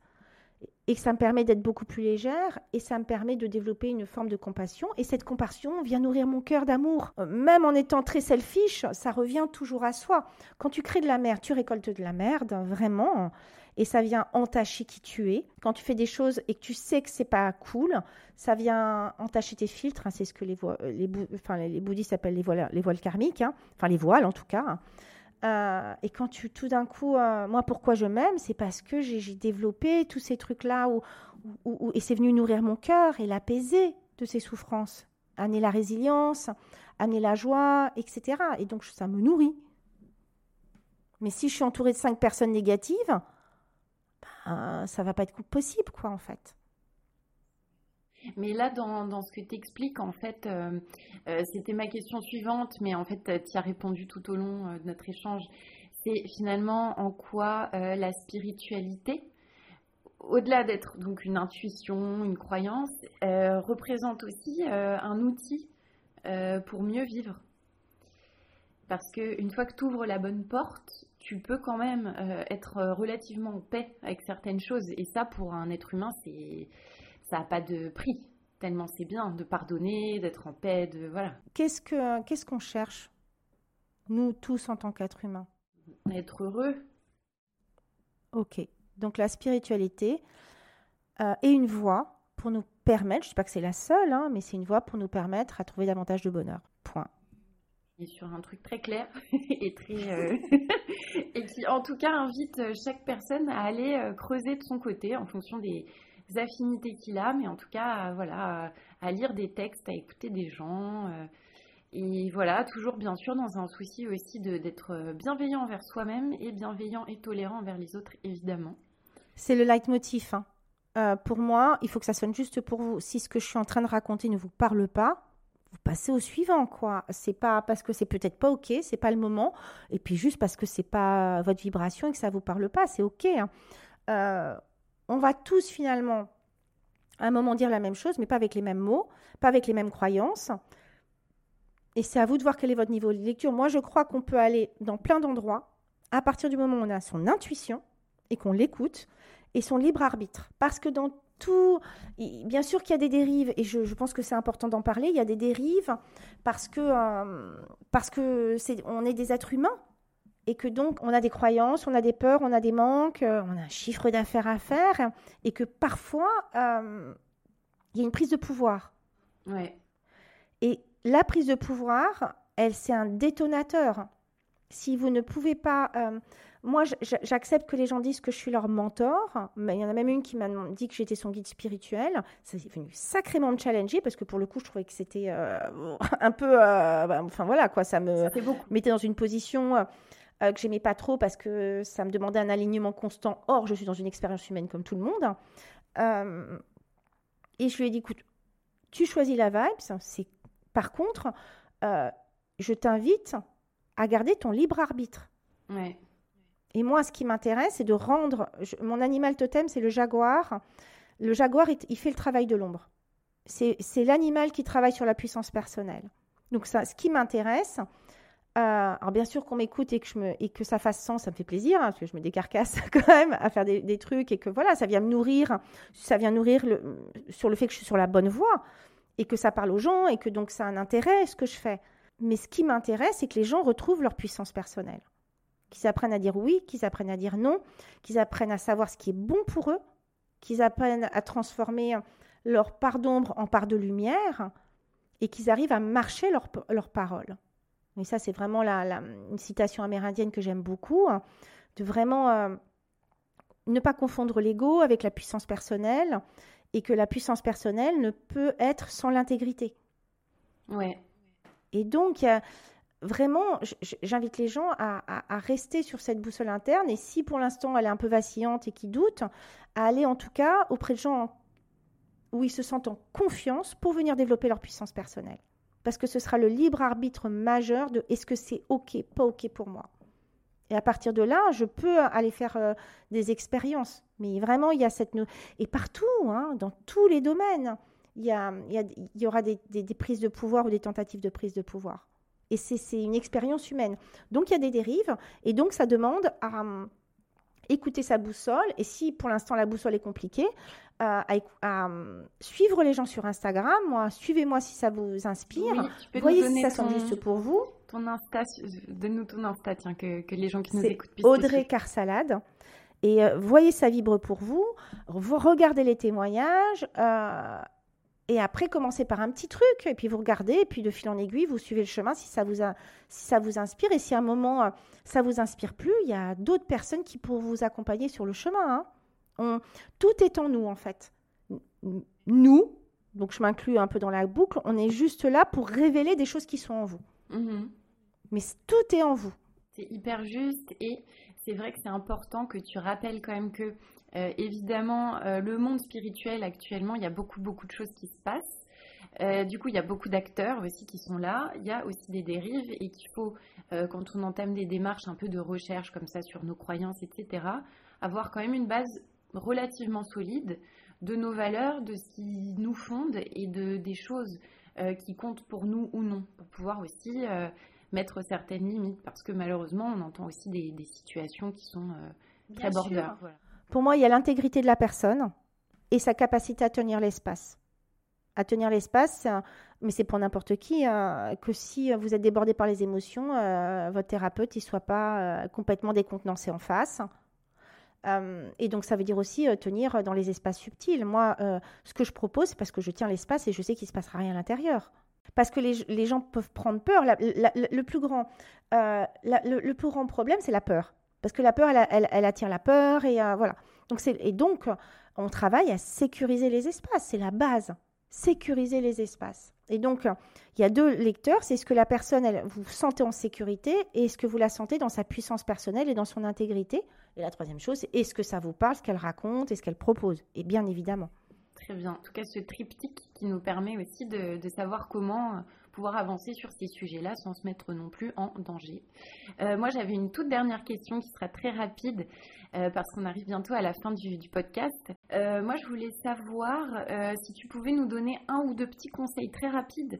Speaker 2: et que ça me permet d'être beaucoup plus légère et ça me permet de développer une forme de compassion et cette compassion vient nourrir mon cœur d'amour. Euh, même en étant très selfish, ça revient toujours à soi. Quand tu crées de la merde, tu récoltes de la merde, vraiment, et ça vient entacher qui tu es. Quand tu fais des choses et que tu sais que c'est pas cool, ça vient entacher tes filtres, hein, c'est ce que les, les, enfin, les, bouddhistes appellent les voiles, les voiles karmiques, hein. enfin les voiles en tout cas. Hein. Euh, et quand tu, tout d'un coup, euh, moi, pourquoi je m'aime, c'est parce que j'ai développé tous ces trucs-là et c'est venu nourrir mon cœur et l'apaiser de ces souffrances, amener la résilience, amener la joie, etc. Et donc ça me nourrit. Mais si je suis entourée de cinq personnes négatives, ben, ça va pas être possible, quoi, en fait.
Speaker 1: Mais là, dans, ce que tu expliques, en fait, euh, euh, c'était ma question suivante, mais en fait, tu as répondu tout au long euh, de notre échange. C'est finalement en quoi la spiritualité, au-delà d'être donc une intuition, une croyance, représente aussi un outil pour mieux vivre. Parce qu'une fois que tu ouvres la bonne porte, tu peux quand même être relativement en paix avec certaines choses. Et ça, pour un être humain, c'est ça n'a pas de prix. Tellement c'est bien de pardonner, d'être en paix, de voilà.
Speaker 2: Qu'est-ce que qu'est-ce qu'on cherche nous tous en tant qu'êtres humains?
Speaker 1: Être heureux.
Speaker 2: Ok. Donc la spiritualité euh, est une voie pour nous permettre, je ne dis pas que c'est la seule, hein, mais c'est une voie pour nous permettre à trouver davantage de bonheur. Point.
Speaker 1: Et sur un truc très clair et très euh, et qui en tout cas invite chaque personne à aller euh, creuser de son côté en fonction des, affinités qu'il a, mais en tout cas, voilà, à, lire des textes, à écouter des gens. Euh, et voilà, toujours bien sûr dans un souci aussi d'être bienveillant envers soi-même et bienveillant et tolérant envers les autres, évidemment.
Speaker 2: C'est le leitmotiv. Hein. Euh, pour moi, il faut que ça sonne juste pour vous. Si ce que je suis en train de raconter ne vous parle pas, vous passez au suivant, quoi. C'est pas parce que c'est peut-être pas ok, c'est pas le moment, et puis juste parce que c'est pas votre vibration et que ça vous parle pas, c'est ok. Hein. Euh, on va tous finalement à un moment dire la même chose, mais pas avec les mêmes mots, pas avec les mêmes croyances. Et c'est à vous de voir quel est votre niveau de lecture. Moi, je crois qu'on peut aller dans plein d'endroits à partir du moment où on a son intuition et qu'on l'écoute et son libre arbitre. Parce que dans tout, bien sûr qu'il y a des dérives, et je, pense que c'est important d'en parler, il y a des dérives parce que, euh, on est des êtres humains et que donc on a des croyances, on a des peurs, on a des manques, euh, on a un chiffre d'affaires à faire, et que parfois euh, il y a une prise de pouvoir.
Speaker 1: Ouais.
Speaker 2: Et la prise de pouvoir, elle, c'est un détonateur. Si vous ne pouvez pas. Euh, moi, j'accepte que les gens disent que je suis leur mentor, mais il y en a même une qui m'a dit que j'étais son guide spirituel. Ça s'est venu sacrément me challenger parce que pour le coup, je trouvais que c'était un peu. Bah, enfin voilà, quoi, ça me mettait dans une position euh, que j'aimais pas trop parce que ça me demandait un alignement constant. Or, je suis dans une expérience humaine comme tout le monde. Euh, et je lui ai dit, écoute, tu choisis la vibe. C'est par contre, euh, je t'invite à garder ton libre arbitre.
Speaker 1: Ouais.
Speaker 2: Et moi, ce qui m'intéresse, c'est de rendre. mon animal totem, c'est le jaguar. Le jaguar, il, fait le travail de l'ombre. C'est l'animal qui travaille sur la puissance personnelle. Donc, ça, ce qui m'intéresse, euh, alors bien sûr qu'on m'écoute et que ça fasse sens, ça me fait plaisir hein, parce que je me décarcasse quand même à faire des, trucs et que voilà, ça vient me nourrir, ça vient nourrir sur le fait que je suis sur la bonne voie et que ça parle aux gens et que donc ça a un intérêt ce que je fais. Mais ce qui m'intéresse, c'est que les gens retrouvent leur puissance personnelle, qu'ils apprennent à dire oui, qu'ils apprennent à dire non, qu'ils apprennent à savoir ce qui est bon pour eux, qu'ils apprennent à transformer leur part d'ombre en part de lumière et qu'ils arrivent à marcher leur parole. Et ça, c'est vraiment la, une citation amérindienne que j'aime beaucoup, hein, de vraiment euh, ne pas confondre l'ego avec la puissance personnelle et que la puissance personnelle ne peut être sans l'intégrité.
Speaker 1: Ouais.
Speaker 2: Et donc, vraiment, j'invite les gens à, rester sur cette boussole interne et si pour l'instant elle est un peu vacillante et qui doute, à aller en tout cas auprès de gens où ils se sentent en confiance pour venir développer leur puissance personnelle parce que ce sera le libre arbitre majeur de est-ce que c'est OK, pas OK pour moi. Et à partir de là, je peux aller faire euh, des expériences. Mais vraiment, il y a cette... Et partout, hein, dans tous les domaines, il y, a, il y, aura des, prises de pouvoir ou des tentatives de prise de pouvoir. Et c'est une expérience humaine. Donc, il y a des dérives. Et donc, ça demande à, écouter sa boussole. Et si pour l'instant la boussole est compliquée, euh, à, euh, suivre les gens sur Instagram. Moi, suivez-moi si ça vous inspire. Voyez si ça sent juste pour vous.
Speaker 1: Ton Insta, donne-nous ton Insta, tiens, que, les gens qui nous écoutent
Speaker 2: puissent. Audrey Carsalade. Et euh, voyez ça vibre pour vous. vous regardez les témoignages. Et après, commencez par un petit truc, et puis vous regardez, et puis de fil en aiguille, vous suivez le chemin si ça vous, a, si ça vous inspire. Et si à un moment, euh, ça vous inspire plus, il y a d'autres personnes qui pourront vous accompagner sur le chemin. Hein. On, tout est en nous, en fait. nous, donc je m'inclus un peu dans la boucle, on est juste là pour révéler des choses qui sont en vous. Mhm. Mais tout est en vous.
Speaker 1: C'est hyper juste et c'est vrai que c'est important que tu rappelles quand même que, euh, évidemment, euh, le monde spirituel actuellement, il y a beaucoup, beaucoup de choses qui se passent. Euh, du coup, il y a beaucoup d'acteurs aussi qui sont là. Il y a aussi des dérives et qu'il faut, quand on entame des démarches un peu de recherche comme ça sur nos croyances, etc., avoir quand même une base relativement solide de nos valeurs, de ce qui nous fonde et de, des choses qui comptent pour nous ou non, pour pouvoir aussi mettre certaines limites, parce que malheureusement, on entend aussi des, situations qui sont très border.
Speaker 2: Pour moi, il y a l'intégrité de la personne et sa capacité à tenir l'espace. À tenir l'espace, mais c'est pour n'importe qui, hein, que si vous êtes débordé par les émotions, votre thérapeute ne soit pas complètement décontenancé en face. Euh, et donc, ça veut dire aussi euh, tenir dans les espaces subtils. Moi, euh, ce que je propose, c'est parce que je tiens l'espace et je sais qu'il ne se passera rien à l'intérieur. Parce que les, gens peuvent prendre peur. le, plus grand, le, plus grand problème, c'est la peur. Parce que la peur, elle, attire la peur. Et, voilà. donc, et donc, on travaille à sécuriser les espaces. C'est la base. Sécuriser les espaces. Et donc, il y a deux lecteurs. C'est ce que la personne, vous sentez en sécurité et ce que vous la sentez dans sa puissance personnelle et dans son intégrité. Et la troisième chose, c'est est-ce que ça vous parle, ce qu'elle raconte et ce qu'elle propose? Et bien évidemment.
Speaker 1: Très bien. En tout cas, ce triptyque qui nous permet aussi de, savoir comment euh, pouvoir avancer sur ces sujets-là sans se mettre non plus en danger. Euh, moi, j'avais une toute dernière question qui sera très rapide euh, parce qu'on arrive bientôt à la fin du, podcast. moi, je voulais savoir si tu pouvais nous donner un ou deux petits conseils très rapides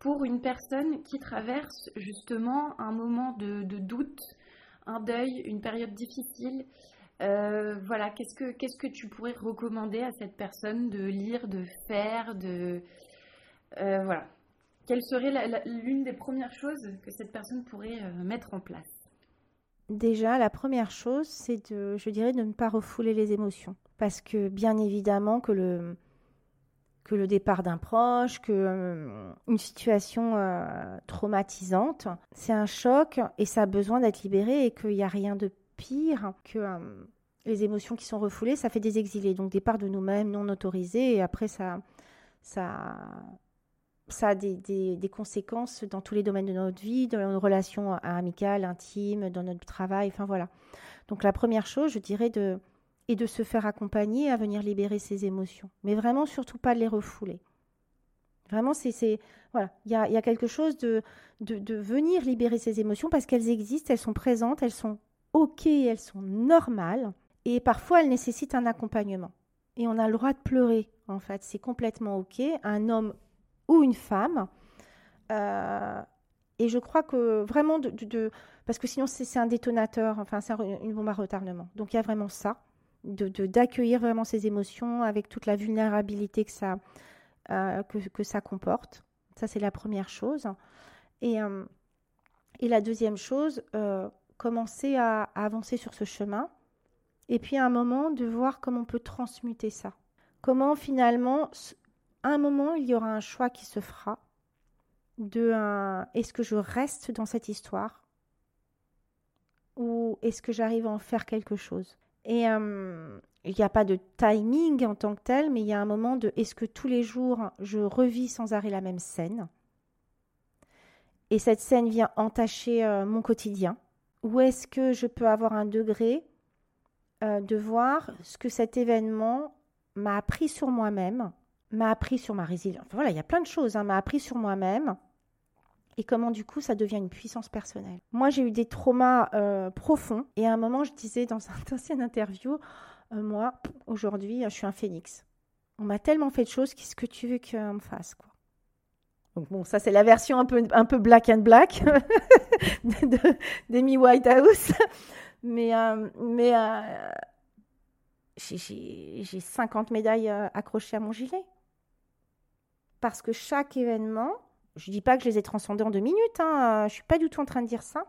Speaker 1: pour une personne qui traverse justement un moment de doute, un deuil, une période difficile. Euh, voilà, qu'est-ce que, qu'est-ce que tu pourrais recommander à cette personne de lire, de faire, de... Euh, voilà. Quelle serait l'une des premières choses que cette personne pourrait euh, mettre en place?
Speaker 2: Déjà, la première chose, c'est de, je dirais, de ne pas refouler les émotions. Parce que bien évidemment que le, que le départ d'un proche, que une situation traumatisante, c'est un choc et ça a besoin d'être libéré et qu'il n'y a rien de que euh, les émotions qui sont refoulées, ça fait des exilés, donc départ de nous-mêmes non autorisés et après ça, ça, ça a des, des, conséquences dans tous les domaines de notre vie, dans nos relations amicales, intimes, dans notre travail, enfin voilà. Donc la première chose, je dirais de et de se faire accompagner à venir libérer ses émotions. Mais vraiment, surtout pas de les refouler. Vraiment, c'est. Voilà, il y a, y a, quelque chose de, de, de, venir libérer ses émotions parce qu'elles existent, elles sont présentes, elles sont OK, elles sont normales. Et parfois, elles nécessitent un accompagnement. Et on a le droit de pleurer, en fait. C'est complètement OK. Un homme ou une femme. Euh, et je crois que vraiment, de, de parce que sinon, c'est un détonateur, enfin, c'est une bombe à retardement. Donc, il y a vraiment ça de d'accueillir vraiment ces émotions avec toute la vulnérabilité que ça, euh, que, ça comporte. Ça, c'est la première chose. Et, euh, et la deuxième chose, commencer à, avancer sur ce chemin. Et puis à un moment, de voir comment on peut transmuter ça. Comment finalement, à un moment, il y aura un choix qui se fera de est-ce que je reste dans cette histoire ou est-ce que j'arrive à en faire quelque chose? Et il n'y a pas de timing en tant que tel, mais il y a un moment de est-ce que tous les jours je revis sans arrêt la même scène? Et cette scène vient entacher mon quotidien Ou est-ce que je peux avoir un degré euh, de voir ce que cet événement m'a appris sur moi-même, m'a appris sur ma résilience? Voilà, il y a plein de choses, hein, m'a appris sur moi-même et comment du coup ça devient une puissance personnelle. Moi j'ai eu des traumas euh, profonds et à un moment je disais dans une ancienne interview, euh, moi aujourd'hui je suis un phénix. On m'a tellement fait de choses, qu'est-ce que tu veux qu'on me fasse quoi? Donc bon, ça c'est la version un peu, un peu black and black d'Amy Whitehouse. Mais, euh, mais j'ai 50 médailles accrochées à mon gilet. Parce que chaque événement, je ne dis pas que je les ai transcendés en deux minutes, hein, je ne suis pas du tout en train de dire ça.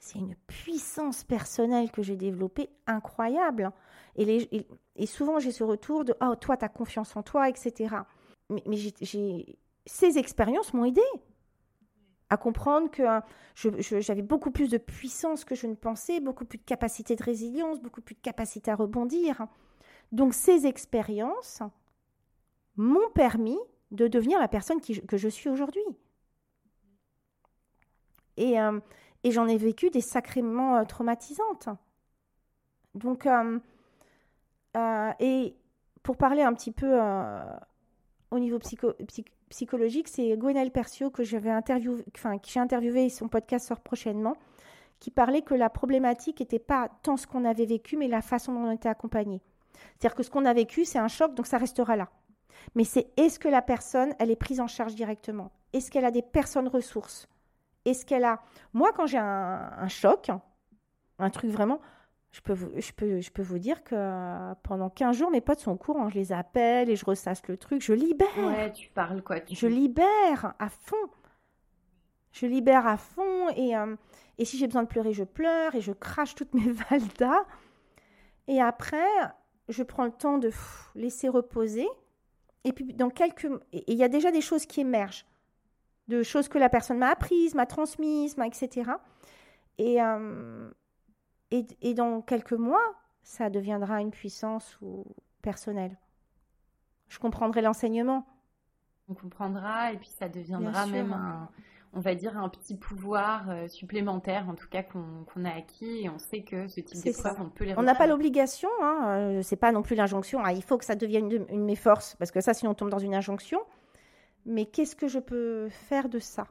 Speaker 2: C'est une puissance personnelle que j'ai développée incroyable. Et, et, souvent, j'ai ce retour de Oh, toi, tu as confiance en toi, etc. Mais, ces expériences m'ont aidé à comprendre que hein, j'avais beaucoup plus de puissance que je ne pensais, beaucoup plus de capacité de résilience, beaucoup plus de capacité à rebondir. Donc, ces expériences m'ont permis de devenir la personne que je suis aujourd'hui. Et, euh, j'en ai vécu des sacrément euh, traumatisantes. Donc, euh, et pour parler un petit peu au niveau psychologique, c'est Gwenaëlle Percio que j'avais interviewé, enfin, que j'ai interviewé, son podcast sort prochainement, qui parlait que la problématique n'était pas tant ce qu'on avait vécu, mais la façon dont on était accompagné. C'est-à-dire que ce qu'on a vécu, c'est un choc, donc ça restera là. Mais c'est est-ce que la personne, elle est prise en charge directement? Est-ce qu'elle a des personnes ressources? Est-ce qu'elle a... Moi, quand j'ai un, choc, un truc vraiment, je peux, vous, je, peux, je peux vous dire que pendant 15 jours, mes potes sont au courant. Je les appelle et je ressasse le truc. Je libère.
Speaker 1: Ouais, tu parles quoi
Speaker 2: Je libère à fond. Je libère à fond. Et, euh, et si j'ai besoin de pleurer, je pleure et je crache toutes mes valdas. Et après, je prends le temps de laisser reposer. Et puis, dans quelques. Et il y a déjà des choses qui émergent. De choses que la personne m'a apprises, m'a transmises, etc. Et, euh, et, et, dans quelques mois, ça deviendra une puissance ou personnelle. Je comprendrai l'enseignement.
Speaker 1: On comprendra et puis ça deviendra même un, on va dire, un petit pouvoir euh, supplémentaire, en tout cas, qu'on a acquis. Et on sait que ce type d'épreuve, on peut les
Speaker 2: On n'a pas l'obligation, hein, euh, c'est pas non plus l'injonction, ah, il faut que ça devienne une, de mes forces, parce que ça, sinon on tombe dans une injonction. Mais qu'est-ce que je peux faire de ça?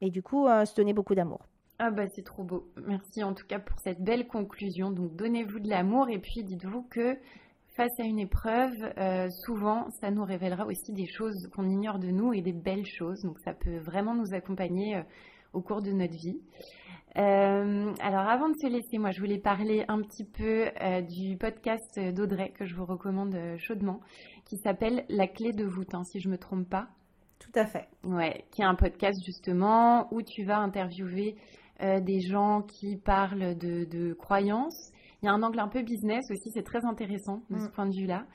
Speaker 2: Et du coup, euh, se donner beaucoup d'amour.
Speaker 1: Ah bah c'est trop beau. Merci en tout cas pour cette belle conclusion. Donc donnez-vous de l'amour et puis dites-vous que face à une épreuve, euh, souvent, ça nous révélera aussi des choses qu'on ignore de nous et des belles choses. Donc, ça peut vraiment nous accompagner euh, au cours de notre vie. Euh, alors, avant de se laisser, moi, je voulais parler un petit peu du podcast d'Audrey que je vous recommande chaudement, qui s'appelle La clé de voûte, hein, si je me trompe pas.
Speaker 2: Tout à fait.
Speaker 1: Ouais, qui est un podcast justement où tu vas interviewer des gens qui parlent de, de croyances il y a un angle un peu business aussi, c'est très intéressant de ce mm. point de vue-là.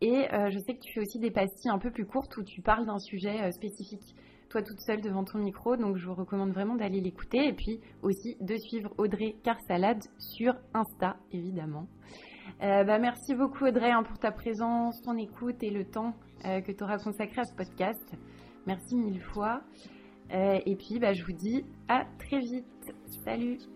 Speaker 1: Et euh, je sais que tu fais aussi des pastilles un peu plus courtes où tu parles d'un sujet euh, spécifique, toi toute seule devant ton micro. Donc je vous recommande vraiment d'aller l'écouter et puis aussi de suivre Audrey Carsalade sur Insta, évidemment. Euh, bah, merci beaucoup Audrey hein, pour ta présence, ton écoute et le temps que tu auras consacré à ce podcast. Merci mille fois. et puis bah, je vous dis à très vite. Salut